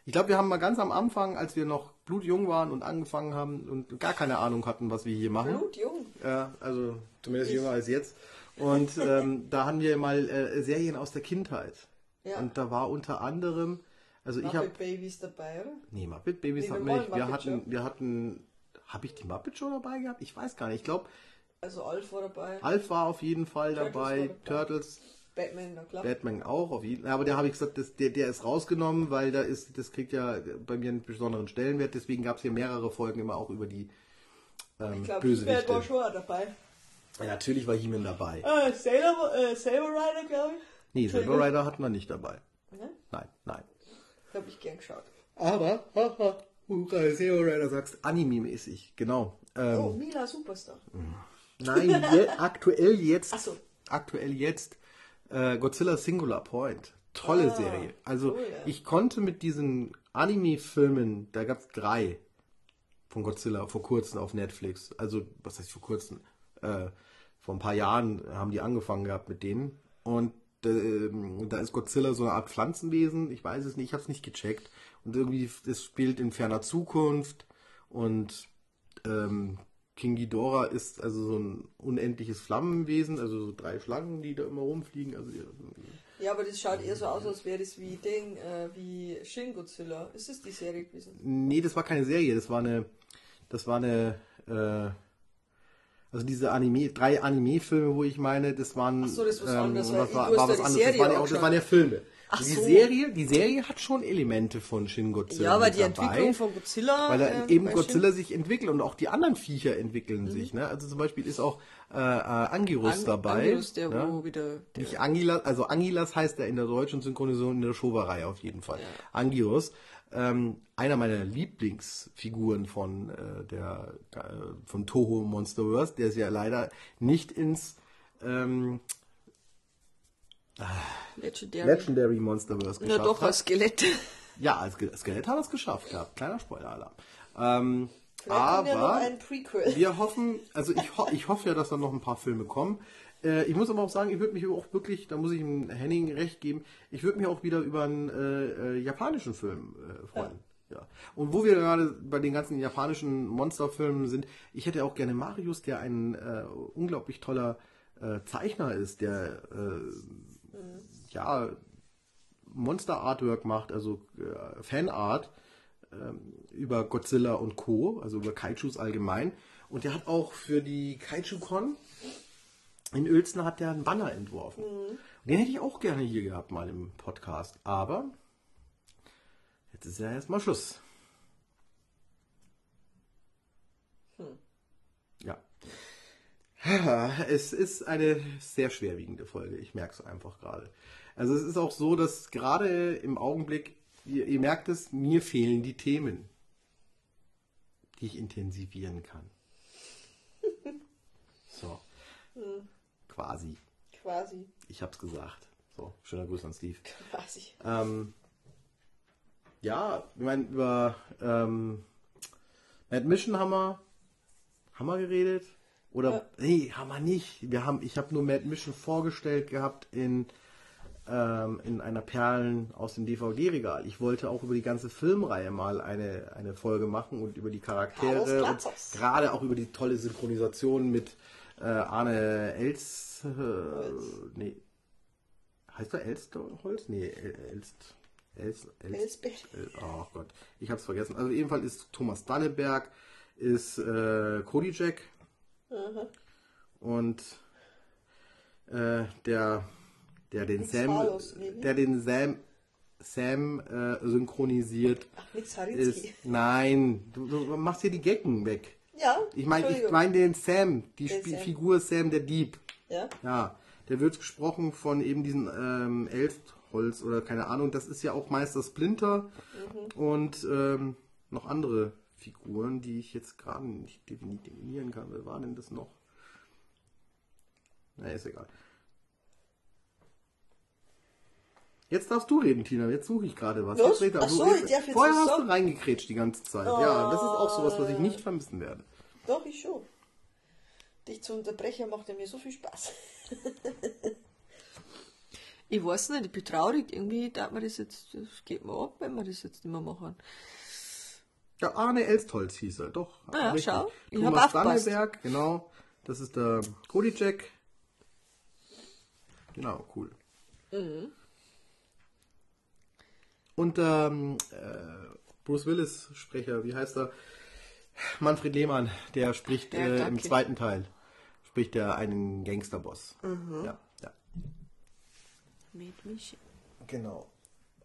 Speaker 1: Ich glaube, wir haben mal ganz am Anfang, als wir noch blutjung waren und angefangen haben und gar keine Ahnung hatten, was wir hier machen.
Speaker 2: Blutjung.
Speaker 1: Ja, also zumindest jünger als jetzt. Und *laughs* ähm, da haben wir mal äh, Serien aus der Kindheit.
Speaker 2: Ja.
Speaker 1: Und da war unter anderem, also ich habe,
Speaker 2: Muppet Babies dabei, oder?
Speaker 1: nee, Muppet Babies
Speaker 2: Die
Speaker 1: hatten wir nicht. Wir
Speaker 2: Muppet
Speaker 1: hatten, wir hatten, habe ich die Muppet Show dabei gehabt? Ich weiß gar nicht. Ich glaube,
Speaker 2: Also Alf war dabei,
Speaker 1: Alf war auf jeden Fall
Speaker 2: Turtles
Speaker 1: dabei,
Speaker 2: dabei.
Speaker 1: Turtles,
Speaker 2: Batman, na klar.
Speaker 1: Batman auch auf jeden Aber der habe ich gesagt, das, der, der ist rausgenommen, weil da ist, das kriegt ja bei mir einen besonderen Stellenwert. Deswegen gab es hier mehrere Folgen immer auch über die ähm,
Speaker 2: ich glaube, He-Man
Speaker 1: Bösewichte.
Speaker 2: war schon dabei.
Speaker 1: Ja, natürlich war He-Man dabei.
Speaker 2: Äh, Sailor, äh, Sailor Rider, glaube ich.
Speaker 1: Nee, Silver Rider hatten wir nicht dabei.
Speaker 2: Ne?
Speaker 1: Nein, nein.
Speaker 2: Habe ich gern geschaut.
Speaker 1: Aber, haha, Silver Rider sagst Anime-mäßig, genau. Ähm,
Speaker 2: Oh, Mila Superstar.
Speaker 1: Nein, je, aktuell jetzt,
Speaker 2: Ach so.
Speaker 1: aktuell jetzt äh, Godzilla Singular Point. Tolle
Speaker 2: Ah,
Speaker 1: Serie. Also
Speaker 2: ja.
Speaker 1: ich konnte mit diesen Anime-Filmen, da gab es drei von Godzilla vor kurzem auf Netflix. Also, was heißt vor kurzem? Äh, vor ein paar Jahren haben die angefangen gehabt mit denen. Und ähm, da ist Godzilla so eine Art Pflanzenwesen. Ich weiß es nicht, ich habe es nicht gecheckt. Und irgendwie, das spielt in ferner Zukunft. Und ähm, King Ghidorah ist also so ein unendliches Flammenwesen, also so drei Schlangen, die da immer rumfliegen. Also
Speaker 2: Ja, aber das schaut eher so aus, als wäre das wie Ding, äh, wie Shin Godzilla. Ist das die Serie gewesen?
Speaker 1: Nee, das war keine Serie, das war eine, das war eine, äh, also diese Anime, drei Anime-Filme, wo ich meine, das waren,
Speaker 2: Ach so, das was anderes, weil
Speaker 1: das war, war was anderes. Das
Speaker 2: Serie
Speaker 1: waren, ja auch, das waren ja Filme.
Speaker 2: Ach
Speaker 1: die
Speaker 2: so.
Speaker 1: Serie, die Serie hat schon Elemente von Shin Godzilla.
Speaker 2: Ja, aber
Speaker 1: mit
Speaker 2: die
Speaker 1: dabei,
Speaker 2: Entwicklung von Godzilla.
Speaker 1: weil er
Speaker 2: äh,
Speaker 1: eben Godzilla sich entwickelt und auch die anderen Viecher entwickeln sich. Ne? Also zum Beispiel ist auch äh, äh, Angirus
Speaker 2: An-
Speaker 1: dabei.
Speaker 2: Angelus, der
Speaker 1: ne?
Speaker 2: wo wieder. Der,
Speaker 1: Nicht Angilas, also Angilas heißt er in der deutschen Synchronisation in der Showa-Reihe auf jeden Fall. Angiros, ähm, einer meiner Lieblingsfiguren von äh, der äh, von Toho Monsterverse, der es ja leider nicht ins ähm,
Speaker 2: Legendary.
Speaker 1: Legendary Monsterverse
Speaker 2: Na
Speaker 1: geschafft
Speaker 2: doch,
Speaker 1: hat.
Speaker 2: als Skelett. *laughs*
Speaker 1: Ja, als Ske- Skelett hat er es geschafft gehabt. Kleiner Spoiler-Alarm. Ähm,
Speaker 2: ja
Speaker 1: aber
Speaker 2: Prequel.
Speaker 1: wir hoffen, also ich, ho ich hoffe ja, dass da noch ein paar Filme kommen. Äh, ich muss aber auch sagen, ich würde mich auch wirklich, da muss ich dem Henning recht geben, ich würde mich auch wieder über einen äh, äh, japanischen Film äh, freuen. Ja. Und wo wir gerade bei den ganzen japanischen Monsterfilmen sind, ich hätte auch gerne Marius, der ein äh, unglaublich toller äh, Zeichner ist, der ja Monster Artwork macht, also äh, Fanart ähm, über Godzilla und Co., also über Kaijus allgemein. Und der hat auch für die Kaiju-Con in Uelzen hat der einen Banner entworfen. Und den hätte ich auch gerne hier gehabt, mal im Podcast. Aber jetzt ist ja erstmal Schluss. Ja. Es ist eine sehr schwerwiegende Folge. Ich merke es einfach gerade. Also es ist auch so, dass gerade im Augenblick, ihr, ihr merkt es, mir fehlen die Themen, die ich intensivieren kann. *laughs* So. Quasi.
Speaker 2: Quasi.
Speaker 1: Ich hab's gesagt. So, schöner Gruß an Steve.
Speaker 2: Quasi.
Speaker 1: Ähm, ja, ich meine, über ähm, Mad Mission haben wir, haben wir geredet. Oder, nee, haben wir nicht. Wir haben, ich habe nur Mad Mission vorgestellt gehabt in, ähm, in einer Perlen aus dem DVD-Regal. Ich wollte auch über die ganze Filmreihe mal eine, eine Folge machen und über die Charaktere und gerade auch über die tolle Synchronisation mit äh, Arne Els, äh, nee, heißt er Elstholz? Nee, El- Elst, Elst, Elst, Oh Gott, ich hab's vergessen. Also jedenfalls ist Thomas Danneberg, ist äh, Cody Jack und äh, der, der den Sam,
Speaker 2: nee,
Speaker 1: der den Sam, Sam äh, synchronisiert,
Speaker 2: Nix
Speaker 1: ist,
Speaker 2: Harinski.
Speaker 1: nein, du, du machst hier die Gecken weg.
Speaker 2: Ja.
Speaker 1: Ich meine, ich meine den Sam, die
Speaker 2: Den Sam.
Speaker 1: Figur Sam der Dieb.
Speaker 2: Ja.
Speaker 1: Ja, der wird gesprochen von eben diesen ähm, Elstholz oder keine Ahnung. Das ist ja auch Meister Splinter und ähm, noch andere Figuren, die ich jetzt gerade nicht defini- definieren kann. Wer war denn das noch? Na, ist egal. Jetzt darfst du reden, Tina. Jetzt suche ich gerade was.
Speaker 2: Was?
Speaker 1: Jetzt
Speaker 2: Ach so,
Speaker 1: jetzt-
Speaker 2: jetzt
Speaker 1: Vorher hast du reingekrätscht die ganze Zeit. Ja, das ist auch sowas, was ich nicht vermissen werde.
Speaker 2: Doch, ich schon. Dich zu unterbrechen macht ja mir so viel Spaß. *laughs* ich weiß nicht, ich bin traurig. Irgendwie darf man das jetzt, das geht mir ab, wenn wir das jetzt nicht mehr machen.
Speaker 1: Ja, Arne Elstholz hieß er, doch.
Speaker 2: Ah ja,
Speaker 1: richtig.
Speaker 2: schau. Ich
Speaker 1: Thomas. Danneberg, genau. Das ist der Kodicek. Genau, cool.
Speaker 2: Mhm.
Speaker 1: Und ähm, äh, Bruce Willis Sprecher, wie heißt er? Manfred Lehmann, der spricht
Speaker 2: Ja,
Speaker 1: äh, im zweiten Teil. Spricht er einen Gangsterboss.
Speaker 2: Mhm.
Speaker 1: Ja, ja. Genau.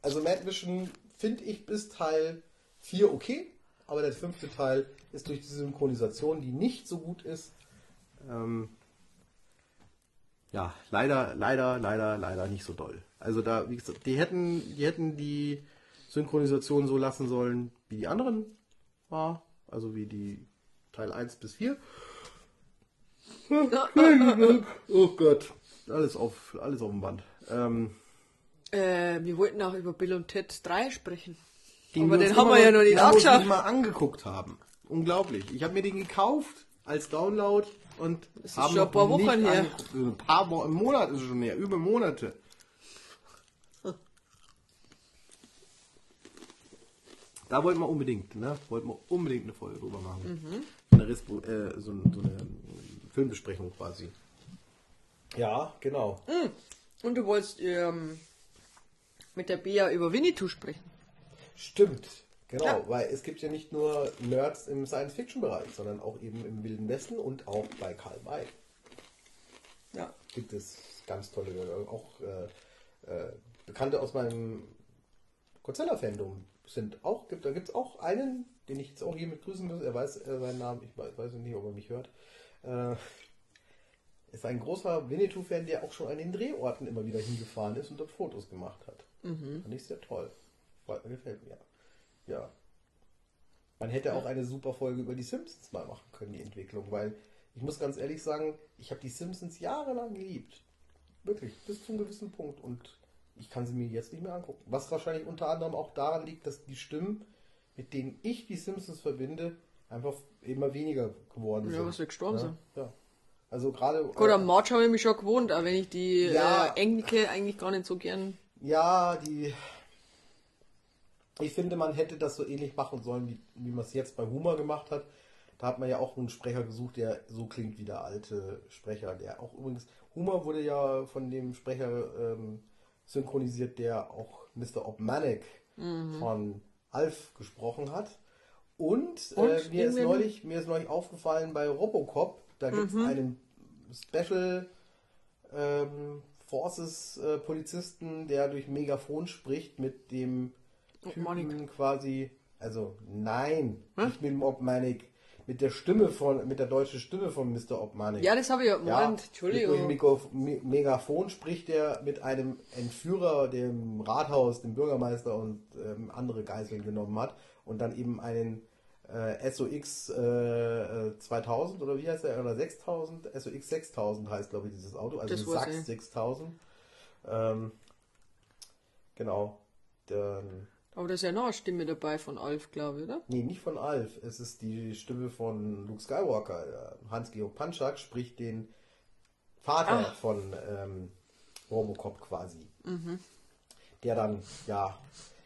Speaker 1: Also Mad Vision finde ich bis Teil 4 okay, aber der fünfte Teil ist durch die Synchronisation, die nicht so gut ist, ähm, ja, leider, leider, leider, leider nicht so doll. Also da, wie gesagt, die hätten, die hätten die Synchronisation so lassen sollen, wie die anderen war, also wie die Teil 1 bis 4. *laughs* Oh Gott, alles auf, alles auf dem Band. Ähm,
Speaker 2: Äh, wir wollten auch über Bill und Ted 3 sprechen.
Speaker 1: Den
Speaker 2: Aber den haben wir ja
Speaker 1: noch
Speaker 2: nicht angeschaut.
Speaker 1: mal angeguckt haben. Unglaublich. Ich habe mir den gekauft als Download und es
Speaker 2: ist
Speaker 1: haben
Speaker 2: schon ein paar Wochen her.
Speaker 1: Also ein paar Wochen, Monate ist schon her, über Monate. Da wollten wir unbedingt, ne? Wollten wir unbedingt eine Folge drüber machen. Mhm. Eine Respo, äh, so, so, eine Filmbesprechung quasi. Ja, genau. Mhm.
Speaker 2: Und du wolltest ähm, mit der Bea über Winnetou sprechen.
Speaker 1: Stimmt. Genau,
Speaker 2: Ja.
Speaker 1: weil es gibt ja nicht nur Nerds im Science-Fiction-Bereich, sondern auch eben im Wilden Westen und auch bei Karl May
Speaker 2: Ja.
Speaker 1: gibt es ganz tolle, auch äh, äh, Bekannte aus meinem Godzilla-Fandom sind auch, gibt, da gibt es auch einen, den ich jetzt auch hier mit grüßen muss, er weiß äh, seinen Namen, ich weiß, weiß nicht, ob er mich hört. Äh, ist ein großer Winnetou-Fan, der auch schon an den Drehorten immer wieder hingefahren ist und dort Fotos gemacht hat. Fand ich sehr toll. Gefällt- mir. Ja. Man hätte auch eine super Folge über die Simpsons mal machen können, die Entwicklung, weil ich muss ganz ehrlich sagen, ich habe die Simpsons jahrelang geliebt. Wirklich, bis zu einem gewissen Punkt. Und ich kann sie mir jetzt nicht mehr angucken. Was wahrscheinlich unter anderem auch daran liegt, dass die Stimmen, mit denen ich die Simpsons verbinde, einfach immer weniger geworden
Speaker 2: Ja,
Speaker 1: sind.
Speaker 2: was wir gestorben
Speaker 1: ja,
Speaker 2: sind.
Speaker 1: Ja. Also gerade.
Speaker 2: Gut, am March habe ich mich schon gewohnt, auch wenn ich die
Speaker 1: Ja.
Speaker 2: äh, Engelke eigentlich gar nicht so gern.
Speaker 1: Ja, die. Ich finde, man hätte das so ähnlich machen sollen, wie, wie man es jetzt bei Humor gemacht hat. Da hat man ja auch einen Sprecher gesucht, der so klingt wie der alte Sprecher. Der auch übrigens. Humor wurde ja von dem Sprecher ähm, synchronisiert, der auch Mr. Obmanic von Alf gesprochen hat. Und,
Speaker 2: Und?
Speaker 1: äh, mir, ist neulich, mir ist neulich aufgefallen bei Robocop, da gibt es einen Special ähm, Forces äh, Polizisten, der durch Megafon spricht mit dem Typen quasi, also nein, nicht mit dem Obmanic, mit der Stimme von, mit der deutschen Stimme von Mr. Obmanic.
Speaker 2: Ja, das habe ich ja gemeint. Entschuldigung.
Speaker 1: Mikro, Me- Megafon spricht er mit einem Entführer, dem Rathaus, dem Bürgermeister und ähm, andere Geiseln genommen hat und dann eben einen äh, SOX äh, äh, 2000 oder wie heißt der, oder 6000, SOX 6000 heißt glaube ich dieses Auto, also
Speaker 2: Das
Speaker 1: Sachs
Speaker 2: ich.
Speaker 1: 6000. Ähm, genau. Dann,
Speaker 2: Aber da ist ja noch eine Stimme dabei von Alf, glaube ich, oder?
Speaker 1: nee, nicht von Alf, es ist die Stimme von Luke Skywalker. Hans-Georg Panschak spricht den Vater
Speaker 2: Ah.
Speaker 1: von ähm, Robocop quasi. Der dann, ja,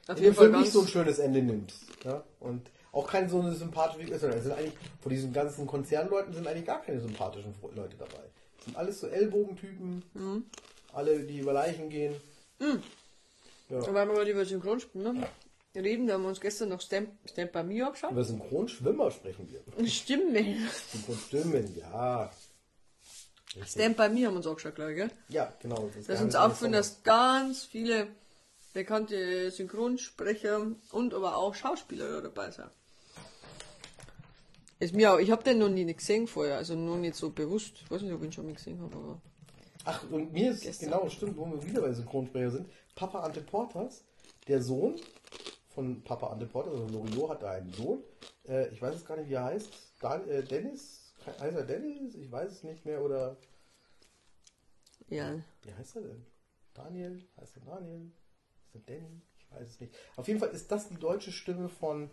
Speaker 2: Auf
Speaker 1: in
Speaker 2: jeden
Speaker 1: dem
Speaker 2: Fall
Speaker 1: nicht so ein schönes Ende nimmt. Ja? Und auch keine so eine sympathische ist. Es sind eigentlich, von diesen ganzen Konzernleuten sind eigentlich gar keine sympathischen Leute dabei. Es sind alles so Ellbogentypen,
Speaker 2: Mhm.
Speaker 1: alle, die über Leichen gehen. Ja.
Speaker 2: Und weil wir über Synchronspielen ne? reden, da haben wir uns gestern noch Stamp, Stamp by Me angeschaut.
Speaker 1: Über Synchronschwimmer sprechen wir.
Speaker 2: Stimme.
Speaker 1: Synchronstimmen, ja. Richtig.
Speaker 2: Stamp by Me haben wir uns angeschaut, glaube ich, gell?
Speaker 1: Ja, genau. Das
Speaker 2: Da ist
Speaker 1: Geheimnis
Speaker 2: uns aufgefallen, dass ganz viele bekannte Synchronsprecher und aber auch Schauspieler da dabei sind. Ist mir auch, ich habe den noch nie gesehen vorher, also noch nicht so bewusst. Ich weiß nicht, ob ich ihn schon mal gesehen habe, aber.
Speaker 1: Ach, und mir ist
Speaker 2: Gestern.
Speaker 1: genau, stimmt, wo wir wieder bei Synchronsprecher sind. Papa Ante Portas, der Sohn von Papa Ante Portas, also Loriot hat da einen Sohn. Äh, ich weiß es gar nicht, wie er heißt. Dan äh, Dennis? Heißt er Dennis? Ich weiß es nicht mehr. Oder
Speaker 2: Ja.
Speaker 1: wie heißt er denn? Daniel? Heißt er Daniel? Ist er Danny? Ich weiß es nicht. Auf jeden Fall ist das die deutsche Stimme von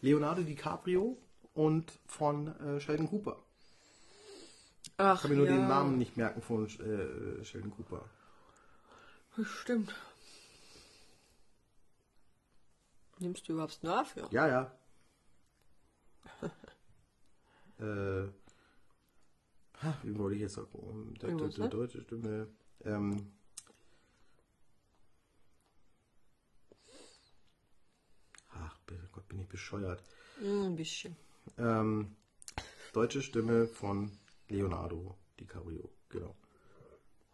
Speaker 1: Leonardo DiCaprio und von äh, Sheldon Cooper.
Speaker 2: Ach,
Speaker 1: Ich kann mir nur
Speaker 2: ja.
Speaker 1: den Namen nicht merken von äh, Sheldon Cooper.
Speaker 2: Stimmt. Nimmst du überhaupt auf? Ja.
Speaker 1: Ja, *laughs* äh, ha, wie wollte ich jetzt sagen? Um, der, der,
Speaker 2: Irgendwas,
Speaker 1: der
Speaker 2: ne?
Speaker 1: deutsche Stimme. Ähm, ach, Gott, bin ich bescheuert.
Speaker 2: Mm, ein bisschen.
Speaker 1: Ähm, deutsche Stimme von Leonardo DiCaprio. Genau.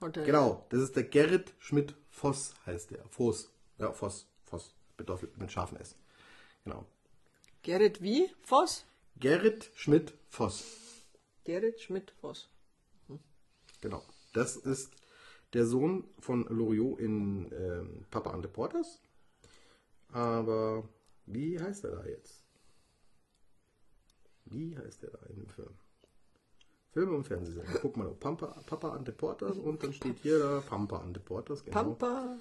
Speaker 2: Hat er-
Speaker 1: Genau, das ist der Gerrit Schmidt-Voss, heißt der. Voss. Ja, Voss. Voss. Mit, Doppel- mit scharfen S. Genau.
Speaker 2: Gerrit wie? Voss?
Speaker 1: Gerrit Schmidt-Voss.
Speaker 2: Gerrit Schmidt-Voss.
Speaker 1: Genau. Das ist der Sohn von Loriot in ähm, Papa and the Porters. Aber wie heißt er da jetzt? Wie heißt er da in dem Film? Film und Fernsehsender. Guck mal, Pampa, Papa and the Porters und dann steht hier da Pampa and the Porters. Genau.
Speaker 2: Pampa.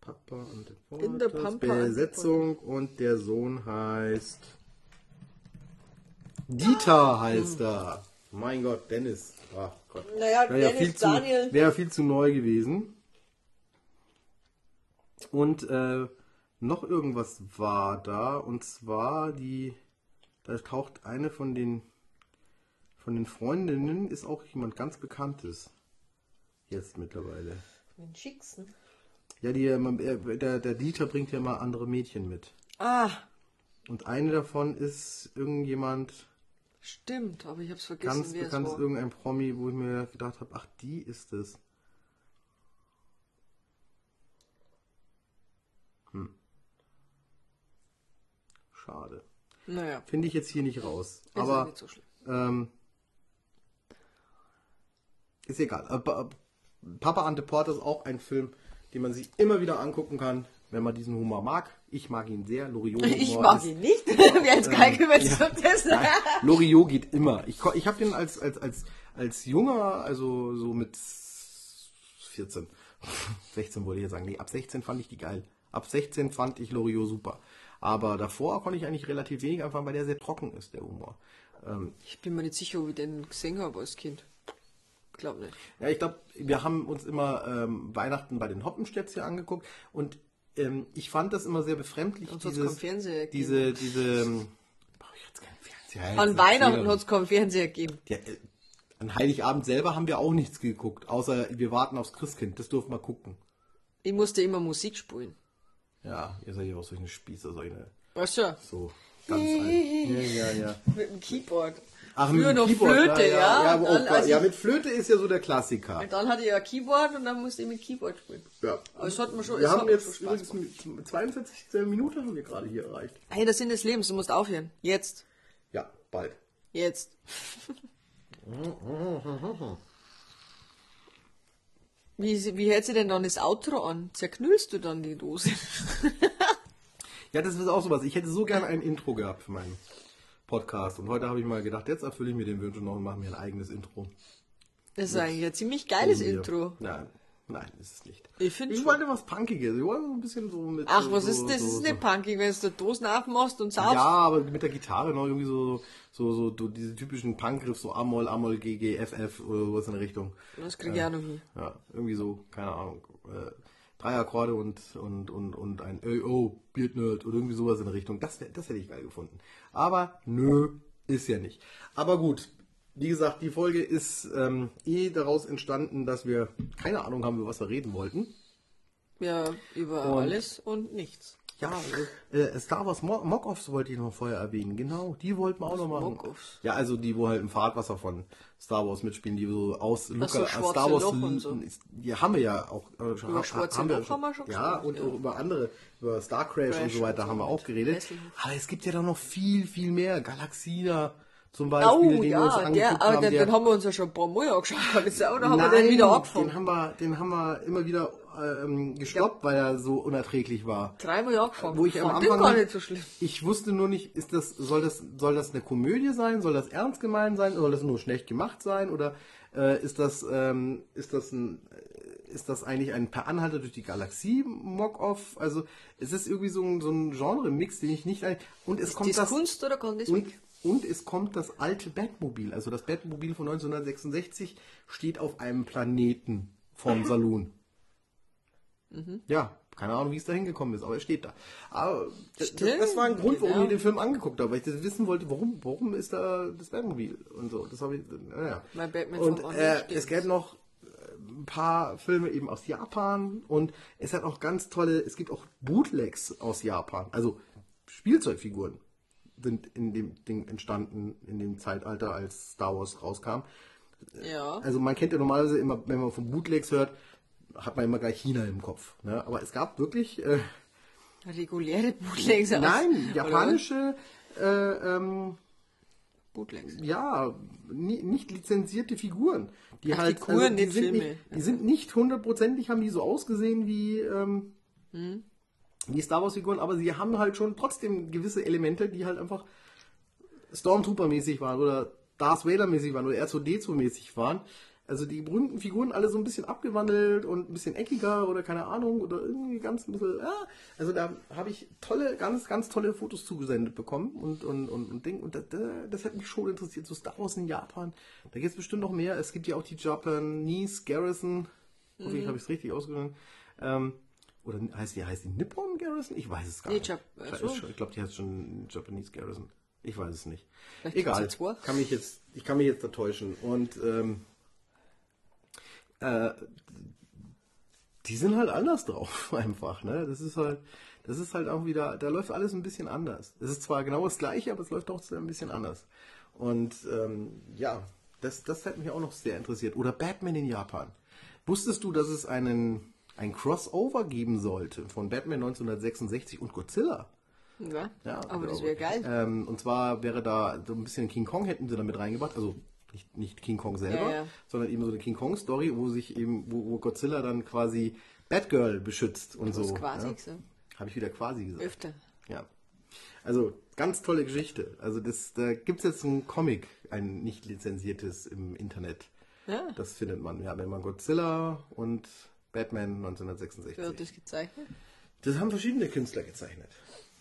Speaker 1: Papa and the
Speaker 2: In der. Pampa
Speaker 1: Besetzung und der Sohn heißt Dieter heißt er. Mein Gott, Dennis. Ach Gott.
Speaker 2: Naja,
Speaker 1: Wäre ja
Speaker 2: Dennis,
Speaker 1: viel zu,
Speaker 2: Daniel.
Speaker 1: wäre viel zu neu gewesen. Und äh, noch irgendwas war da und zwar die, da taucht eine von den von den Freundinnen ist auch jemand ganz Bekanntes jetzt mittlerweile.
Speaker 2: Den schicksten.
Speaker 1: Ja, die, äh, der, der Dieter bringt ja mal andere Mädchen mit.
Speaker 2: Ah,
Speaker 1: Und eine davon ist irgendjemand
Speaker 2: stimmt, aber ich hab's vergessen,
Speaker 1: ganz
Speaker 2: wer es
Speaker 1: bekanntes,
Speaker 2: war.
Speaker 1: irgendein Promi, wo ich mir gedacht habe, ach, die ist es. Hm. Schade.
Speaker 2: Naja,
Speaker 1: Finde ich jetzt hier nicht raus.
Speaker 2: ist
Speaker 1: Aber
Speaker 2: nicht so schlimm.
Speaker 1: ähm, ist egal. Äh, Pa- Papa Ante Porter ist auch ein Film, den man sich immer wieder angucken kann, wenn man diesen Humor mag. Ich mag ihn sehr. Loriot
Speaker 2: Ich mag ihn nicht. *laughs* Wer jetzt geil gewesen
Speaker 1: ja. Nein, Loriot geht immer. Ich, ich habe den als, als, als, als junger, also so mit 14, 16 *laughs* wollte ich jetzt sagen. Nee, ab 16 fand ich die geil. Ab 16 fand ich Loriot super. Aber davor konnte ich eigentlich relativ wenig anfangen, weil der sehr trocken ist, der Humor. Ähm,
Speaker 2: Ich bin mir nicht sicher, ob ich den gesehen habe als Kind. Glaub nicht.
Speaker 1: ja, ich glaube, wir haben uns immer ähm, Weihnachten bei den Hoppenstedts hier angeguckt und ähm, ich fand das immer sehr befremdlich.
Speaker 2: Hat's
Speaker 1: dieses,
Speaker 2: keinen Fernseher
Speaker 1: diese, diese, ähm, brauche ich jetzt keinen Fernseher. jetzt
Speaker 2: An Weihnachten hat es keinen Fernseher gegeben.
Speaker 1: Ja, äh, an Heiligabend selber haben wir auch nichts geguckt, außer wir warten aufs Christkind. Das durften wir gucken.
Speaker 2: Ich musste immer Musik spielen.
Speaker 1: Ja, ihr seid ja auch solche Spießer, solche
Speaker 2: Weißt du?
Speaker 1: so ganz alt. *laughs* Ja, ja, ja.
Speaker 2: Mit dem Keyboard.
Speaker 1: Ach,
Speaker 2: Früher noch
Speaker 1: Keyboard,
Speaker 2: Flöte, ja.
Speaker 1: Ja,
Speaker 2: Und
Speaker 1: oh
Speaker 2: dann,
Speaker 1: Gott,
Speaker 2: als
Speaker 1: ja,
Speaker 2: ich-
Speaker 1: mit Flöte ist ja so der Klassiker.
Speaker 2: Und dann hatte ich ein Keyboard und dann musste ich mit Keyboard spielen.
Speaker 1: Ja.
Speaker 2: Aber es hat mir schon,
Speaker 1: Wir haben jetzt übrigens mit 42 Minuten haben wir gerade hier erreicht.
Speaker 2: Hey, das Sinn des Lebens, du musst aufhören. Jetzt.
Speaker 1: Ja, bald.
Speaker 2: Jetzt. *laughs* wie, wie hält sie denn dann das Outro an? Zerknüllst du dann die Dose? *laughs*
Speaker 1: Ja, das ist auch sowas. Ich hätte so gerne ein Intro gehabt für meinen Podcast. Und heute habe ich mal gedacht, jetzt erfülle ich mir den Wunsch und noch und mache mir ein eigenes Intro.
Speaker 2: Das ist eigentlich ein ziemlich geiles. Intro.
Speaker 1: Nein, nein, ist es nicht.
Speaker 2: Ich finde
Speaker 1: Ich wollte was Punkiges. Ich wollte so ein bisschen so mit.
Speaker 2: Ach,
Speaker 1: so,
Speaker 2: was
Speaker 1: so,
Speaker 2: ist das?
Speaker 1: So,
Speaker 2: Das ist
Speaker 1: so.
Speaker 2: nicht punkig, wenn du Dosen aufmachst und saufst.
Speaker 1: Ja, aber mit der Gitarre noch irgendwie so, so, so, so diese typischen Punkgriffs, so Amol, Amol, GG, FF oder sowas in der Richtung.
Speaker 2: Das krieg ich auch noch hin.
Speaker 1: Ja, irgendwie so, keine Ahnung. Äh, drei Akkorde und, und, und, und ein oh, Beard Nerd oder irgendwie sowas in der Richtung. Das, wär, das hätte ich geil gefunden. Aber nö, ist ja nicht. Aber gut, wie gesagt, die Folge ist ähm, eh daraus entstanden, dass wir keine Ahnung haben, über was wir reden wollten.
Speaker 2: Ja, über
Speaker 1: Und-
Speaker 2: alles und nichts.
Speaker 1: Ja, äh, Star Wars Mo- Mock-Offs wollte ich noch vorher erwähnen. Genau, die wollten wir auch noch machen.
Speaker 2: Mock-Offs?
Speaker 1: Ja, also die, wo halt im Fahrtwasser von Star Wars mitspielen, die so aus
Speaker 2: so,
Speaker 1: Luca,
Speaker 2: Schwarze
Speaker 1: Star Wars,
Speaker 2: Loch und so.
Speaker 1: die haben wir ja auch. Äh, schon-
Speaker 2: Über Schwarze
Speaker 1: haben wir
Speaker 2: Loch haben wir schon
Speaker 1: Ja, und
Speaker 2: ja.
Speaker 1: auch über andere, über Star Crash, und
Speaker 2: Crash
Speaker 1: so weiter
Speaker 2: und so
Speaker 1: haben wir auch
Speaker 2: und
Speaker 1: geredet. Aber es gibt ja doch noch viel, viel mehr. Galaxina zum Beispiel,
Speaker 2: Oh,
Speaker 1: den wir uns
Speaker 2: ja,
Speaker 1: angeguckt
Speaker 2: der, aber
Speaker 1: haben.
Speaker 2: den,
Speaker 1: der-
Speaker 2: den haben wir uns ja schon ein paar Mal angeschaut. Sagen, *laughs* oder haben wir
Speaker 1: Nein,
Speaker 2: den wieder angefangen?
Speaker 1: Den haben wir, den haben wir immer wieder ähm, gestoppt, weil er so unerträglich war.
Speaker 2: Dreimal angefangen.
Speaker 1: Wo ich am Anfang
Speaker 2: gar nicht so schlimm.
Speaker 1: Ich wusste nur nicht, ist das, soll das, soll das eine Komödie sein? Soll das ernst gemeint sein? Soll das nur schlecht gemacht sein? Oder äh, ist das, ähm, ist das ein, äh, ist das eigentlich ein Per Anhalter durch die Galaxie Mock-Off? Also es ist irgendwie so ein, so ein Genre-Mix, den ich nicht ein- und es kommt
Speaker 2: Ist
Speaker 1: das
Speaker 2: Kunst oder kann das
Speaker 1: und, und es kommt das alte Batmobil. Also das Batmobil von 1966 steht auf einem Planeten vom *laughs* Saloon. Ja, keine Ahnung, wie es da hingekommen ist, aber es steht da. Aber das,
Speaker 2: Stimmt,
Speaker 1: das war ein Grund, warum
Speaker 2: genau.
Speaker 1: ich den Film angeguckt habe, weil ich das wissen wollte, warum, warum ist da das Batmobil und so. Das habe ich, naja.
Speaker 2: Mein Batman
Speaker 1: Und äh, es gäbe noch äh, ein paar Filme eben aus Japan und es hat auch ganz tolle, es gibt auch Bootlegs aus Japan, also Spielzeugfiguren sind in dem Ding entstanden, in dem Zeitalter, als Star Wars rauskam.
Speaker 2: Ja.
Speaker 1: Also man kennt ja normalerweise immer, wenn man von Bootlegs hört, hat man immer gleich China im Kopf. Ne? Aber es gab wirklich, äh,
Speaker 2: Reguläre Bootlegs. aus-
Speaker 1: nein, japanische, äh, ähm,
Speaker 2: Bootlegs.
Speaker 1: ja, ni- nicht lizenzierte Figuren. Die
Speaker 2: Ach,
Speaker 1: halt,
Speaker 2: Figuren,
Speaker 1: die
Speaker 2: nicht
Speaker 1: sind
Speaker 2: Filme.
Speaker 1: nicht, die sind nicht hundertprozentig, haben die so ausgesehen wie, ähm,
Speaker 2: Hm.
Speaker 1: wie Star Wars Figuren, aber sie haben halt schon trotzdem gewisse Elemente, die halt einfach Stormtrooper-mäßig waren oder Darth Vader-mäßig waren oder R2D2-mäßig waren. Also die berühmten Figuren alle so ein bisschen abgewandelt und ein bisschen eckiger oder keine Ahnung oder irgendwie ganz ein bisschen, ja. Also da habe ich tolle, ganz, ganz tolle Fotos zugesendet bekommen und, und, und, und Ding. Und das, das hat mich schon interessiert. So Star Wars in Japan. Da gibt es bestimmt noch mehr. Es gibt ja auch die Japanese Garrison. Hoffentlich habe ich es richtig ausgesprochen. Ähm, Oder heißt die, heißt die Nippon Garrison? Ich weiß es gar
Speaker 2: Nee,
Speaker 1: nicht.
Speaker 2: Jap- so.
Speaker 1: Ich glaube, die heißt schon Japanese Garrison. Ich weiß es nicht.
Speaker 2: Vielleicht
Speaker 1: Egal. Kann mich jetzt, ich kann mich jetzt da täuschen. Und ähm, äh, die sind halt anders drauf, *laughs* einfach. Ne? Das ist halt, das ist halt auch wieder, da läuft alles ein bisschen anders. Es ist zwar genau das gleiche, aber es läuft auch ein bisschen anders. Und ähm, ja, das, das hat mich auch noch sehr interessiert. Oder Batman in Japan. Wusstest du, dass es einen ein Crossover geben sollte von Batman 1966 und Godzilla?
Speaker 2: Ja,
Speaker 1: Ja,
Speaker 2: aber das wäre geil.
Speaker 1: Ähm, und zwar wäre da so ein bisschen King Kong hätten sie damit reingebracht, also nicht, nicht King Kong selber,
Speaker 2: Ja, ja.
Speaker 1: sondern eben so eine King Kong Story, wo sich eben, wo, wo Godzilla dann quasi Batgirl beschützt und so.
Speaker 2: quasi
Speaker 1: ja.
Speaker 2: gesagt.
Speaker 1: Habe ich wieder quasi gesagt.
Speaker 2: Öfter.
Speaker 1: Ja. Also ganz tolle Geschichte. Also das, da gibt es jetzt ein Comic, ein nicht lizenziertes im Internet.
Speaker 2: Ja.
Speaker 1: Das findet man, ja, wenn man Godzilla und Batman 1966.
Speaker 2: Wer hat das gezeichnet?
Speaker 1: Das haben verschiedene Künstler gezeichnet.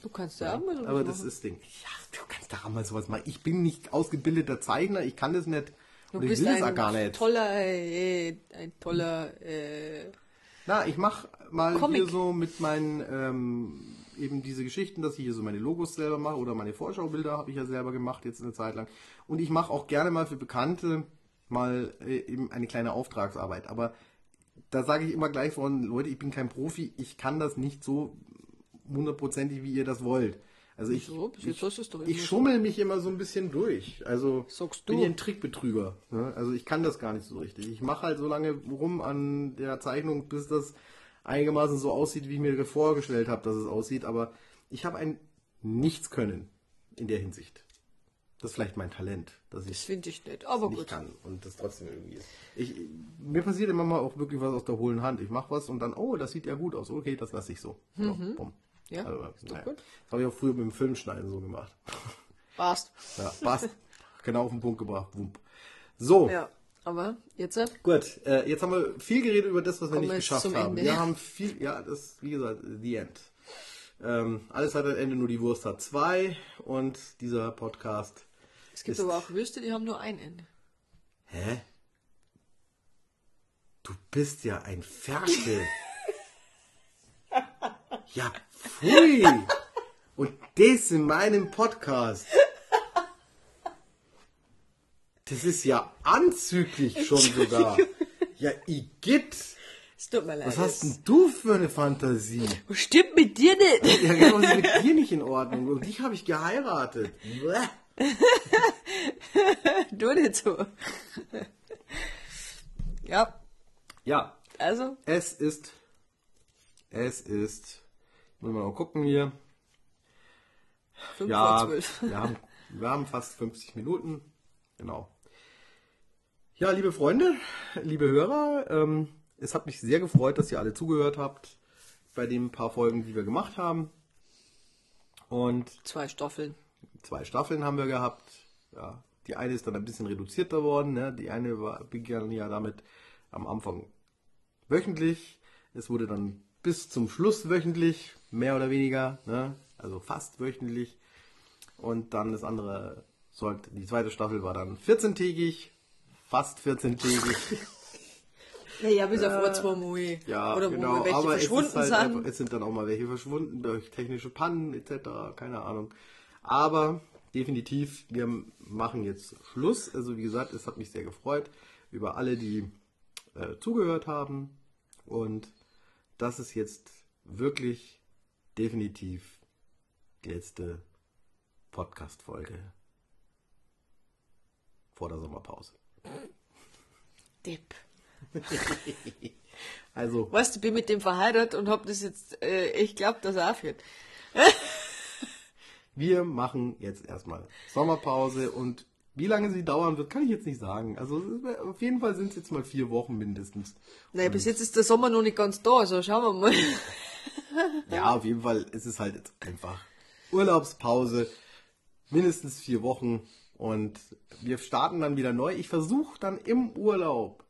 Speaker 2: Du kannst ja auch mal sowas
Speaker 1: Aber das
Speaker 2: machen.
Speaker 1: ist Ding. Ja, du kannst da auch mal sowas machen. Ich bin nicht ausgebildeter Zeichner, ich kann das nicht.
Speaker 2: Du
Speaker 1: Und ich
Speaker 2: bist
Speaker 1: will das auch
Speaker 2: ein
Speaker 1: gar nicht.
Speaker 2: toller, äh, ein toller, äh,
Speaker 1: Na, ich mache mal
Speaker 2: Comic.
Speaker 1: hier so mit meinen, ähm, eben diese Geschichten, dass ich hier so meine Logos selber mache oder meine Vorschaubilder habe ich ja selber gemacht jetzt eine Zeit lang. Und ich mache auch gerne mal für Bekannte mal äh, eben eine kleine Auftragsarbeit. Aber da sage ich immer gleich von, Leute, ich bin kein Profi, ich kann das nicht so hundertprozentig, wie ihr das wollt. Also ich,
Speaker 2: doch
Speaker 1: ich
Speaker 2: so.
Speaker 1: schummel mich immer so ein bisschen durch. Also bin ich ein Trickbetrüger. Ne? Also ich kann das gar nicht so richtig. Ich mache halt so lange rum an der Zeichnung, bis das einigermaßen so aussieht, wie ich mir vorgestellt habe, dass es aussieht. Aber ich habe ein Nichtskönnen in der Hinsicht. Das ist vielleicht mein Talent, dass
Speaker 2: das
Speaker 1: ich
Speaker 2: finde ich nicht. Aber
Speaker 1: nicht
Speaker 2: gut.
Speaker 1: kann und das trotzdem irgendwie ist. Ich, mir passiert immer mal auch wirklich was aus der hohlen Hand. Ich mache was und dann, oh, das sieht ja gut aus. Okay, das lasse ich so. so bumm.
Speaker 2: Mhm. Ja,
Speaker 1: Also,
Speaker 2: ist
Speaker 1: naja.
Speaker 2: gut.
Speaker 1: Das habe ich auch früher mit dem Filmschneiden so gemacht.
Speaker 2: Passt.
Speaker 1: Ja, passt. *laughs* genau auf den Punkt gebracht. Wump. So,
Speaker 2: Ja, aber jetzt, äh,
Speaker 1: gut. Äh, jetzt haben wir viel geredet über das, was wir
Speaker 2: Kommen
Speaker 1: nicht geschafft haben.
Speaker 2: Ende.
Speaker 1: Wir haben viel, ja, das, wie gesagt, the end. Ähm, alles hat ein Ende, nur die Wurst hat zwei. Und dieser Podcast.
Speaker 2: es gibt aber auch Würste, die haben nur ein Ende.
Speaker 1: Hä? Du bist ja ein Ferkel. *laughs* ja, pfui. Und das in meinem Podcast. Das ist ja anzüglich schon sogar. Ja, Igitt.
Speaker 2: Es tut mir leid.
Speaker 1: Was hast denn du für eine Fantasie?
Speaker 2: Was stimmt mit dir nicht?
Speaker 1: Ja, genau, was ist mit dir nicht in Ordnung? Und dich habe ich geheiratet. *laughs*
Speaker 2: Du nicht so. ja,
Speaker 1: Ja,
Speaker 2: also,
Speaker 1: es ist, es ist, muss mal gucken hier.
Speaker 2: 5
Speaker 1: Ja,
Speaker 2: vor 12.
Speaker 1: wir haben, wir haben fast 50 Minuten. Genau. Ja, liebe Freunde, liebe Hörer, ähm, es hat mich sehr gefreut, dass ihr alle zugehört habt bei den paar Folgen, die wir gemacht haben. Und
Speaker 2: Zwei Staffeln.
Speaker 1: zwei Staffeln haben wir gehabt. Ja, die eine ist dann ein bisschen reduzierter worden. Ne? Die eine war, begann ja damit am Anfang wöchentlich. Es wurde dann bis zum Schluss wöchentlich, mehr oder weniger. Ne? Also fast wöchentlich. Und dann das andere, sollte, die zweite Staffel war dann 14-tägig, fast 14-tägig. *laughs*
Speaker 2: Ja, ja, bis auf ein, zwei Mal.
Speaker 1: Ja,
Speaker 2: Oder
Speaker 1: genau,
Speaker 2: welche
Speaker 1: aber es,
Speaker 2: verschwunden
Speaker 1: ist halt
Speaker 2: sind.
Speaker 1: einfach, es sind dann auch mal welche verschwunden durch technische Pannen etc., keine Ahnung. Aber definitiv, wir machen jetzt Schluss. Also wie gesagt, es hat mich sehr gefreut über alle, die äh, zugehört haben. Und das ist jetzt wirklich definitiv die letzte Podcast-Folge vor der Sommerpause.
Speaker 2: Depp. *laughs*
Speaker 1: Also
Speaker 2: Weißt du, ich bin mit dem verheiratet und hab das jetzt, äh, ich glaube, dass er aufhört. *laughs*
Speaker 1: Wir machen jetzt erstmal Sommerpause und wie lange sie dauern wird, kann ich jetzt nicht sagen. Also auf jeden Fall sind es jetzt mal vier Wochen mindestens.
Speaker 2: Naja, bis jetzt ist der Sommer noch nicht ganz da, also schauen wir mal. *laughs* *laughs*
Speaker 1: Ja, auf jeden Fall ist es halt jetzt einfach Urlaubspause, mindestens vier Wochen und wir starten dann wieder neu. Ich versuche dann im Urlaub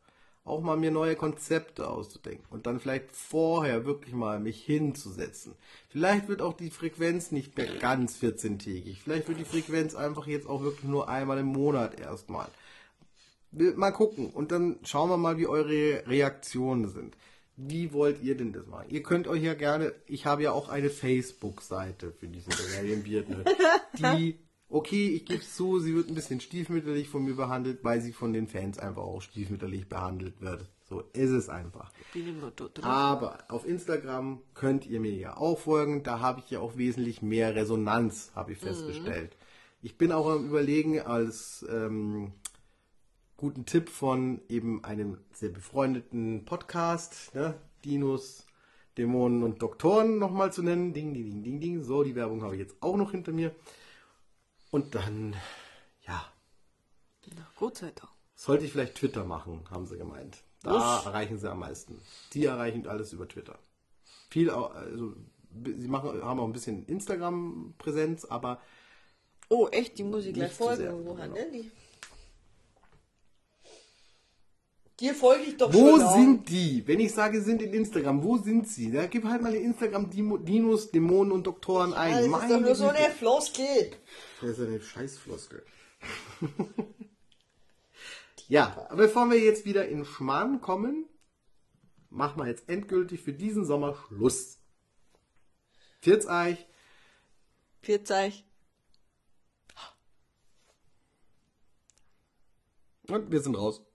Speaker 1: auch mal mir neue Konzepte auszudenken und dann vielleicht vorher wirklich mal mich hinzusetzen. Vielleicht wird auch die Frequenz nicht mehr ganz 14-tägig. Vielleicht wird die Frequenz einfach jetzt auch wirklich nur einmal im Monat erstmal. Mal gucken und dann schauen wir mal, wie eure Reaktionen sind. Wie wollt ihr denn das machen? Ihr könnt euch ja gerne, ich habe ja auch eine Facebook-Seite für diesen Bavarian ne? Die, okay, ich gebe zu, sie wird ein bisschen stiefmütterlich von mir behandelt, weil sie von den Fans einfach auch stiefmütterlich behandelt wird. So ist es einfach. Aber auf Instagram könnt ihr mir ja auch folgen. Da habe ich ja auch wesentlich mehr Resonanz, habe ich festgestellt. Ich bin auch am Überlegen, als ähm, guten Tipp von eben einem sehr befreundeten Podcast, ne? Dinos, Dämonen und Doktoren nochmal zu nennen. Ding, ding, ding, ding, ding. So, die Werbung habe ich jetzt auch noch hinter mir. Und dann, ja,
Speaker 2: Na, Gott sei Dank.
Speaker 1: sollte ich vielleicht Twitter machen, haben sie gemeint. Da erreichen sie am meisten. Die erreichen alles über Twitter. Viel, also, sie machen, haben auch ein bisschen Instagram-Präsenz, aber
Speaker 2: Oh, echt, die muss ich gleich folgen. Wo
Speaker 1: genau.
Speaker 2: denn die? Dir folge ich doch
Speaker 1: wo
Speaker 2: schon
Speaker 1: sind die? Wenn ich sage, sind in Instagram, wo sind sie? Da gib halt mal in Instagram Dinos, Dämonen und Doktoren ein.
Speaker 2: Das ist
Speaker 1: Meine
Speaker 2: doch nur so eine Floskel.
Speaker 1: Das ist eine Scheißfloskel. *laughs* ja, aber bevor wir jetzt wieder in Schmarrn kommen, machen wir jetzt endgültig für diesen Sommer Schluss. Viert's euch.
Speaker 2: Vierzeig.
Speaker 1: Und wir sind raus.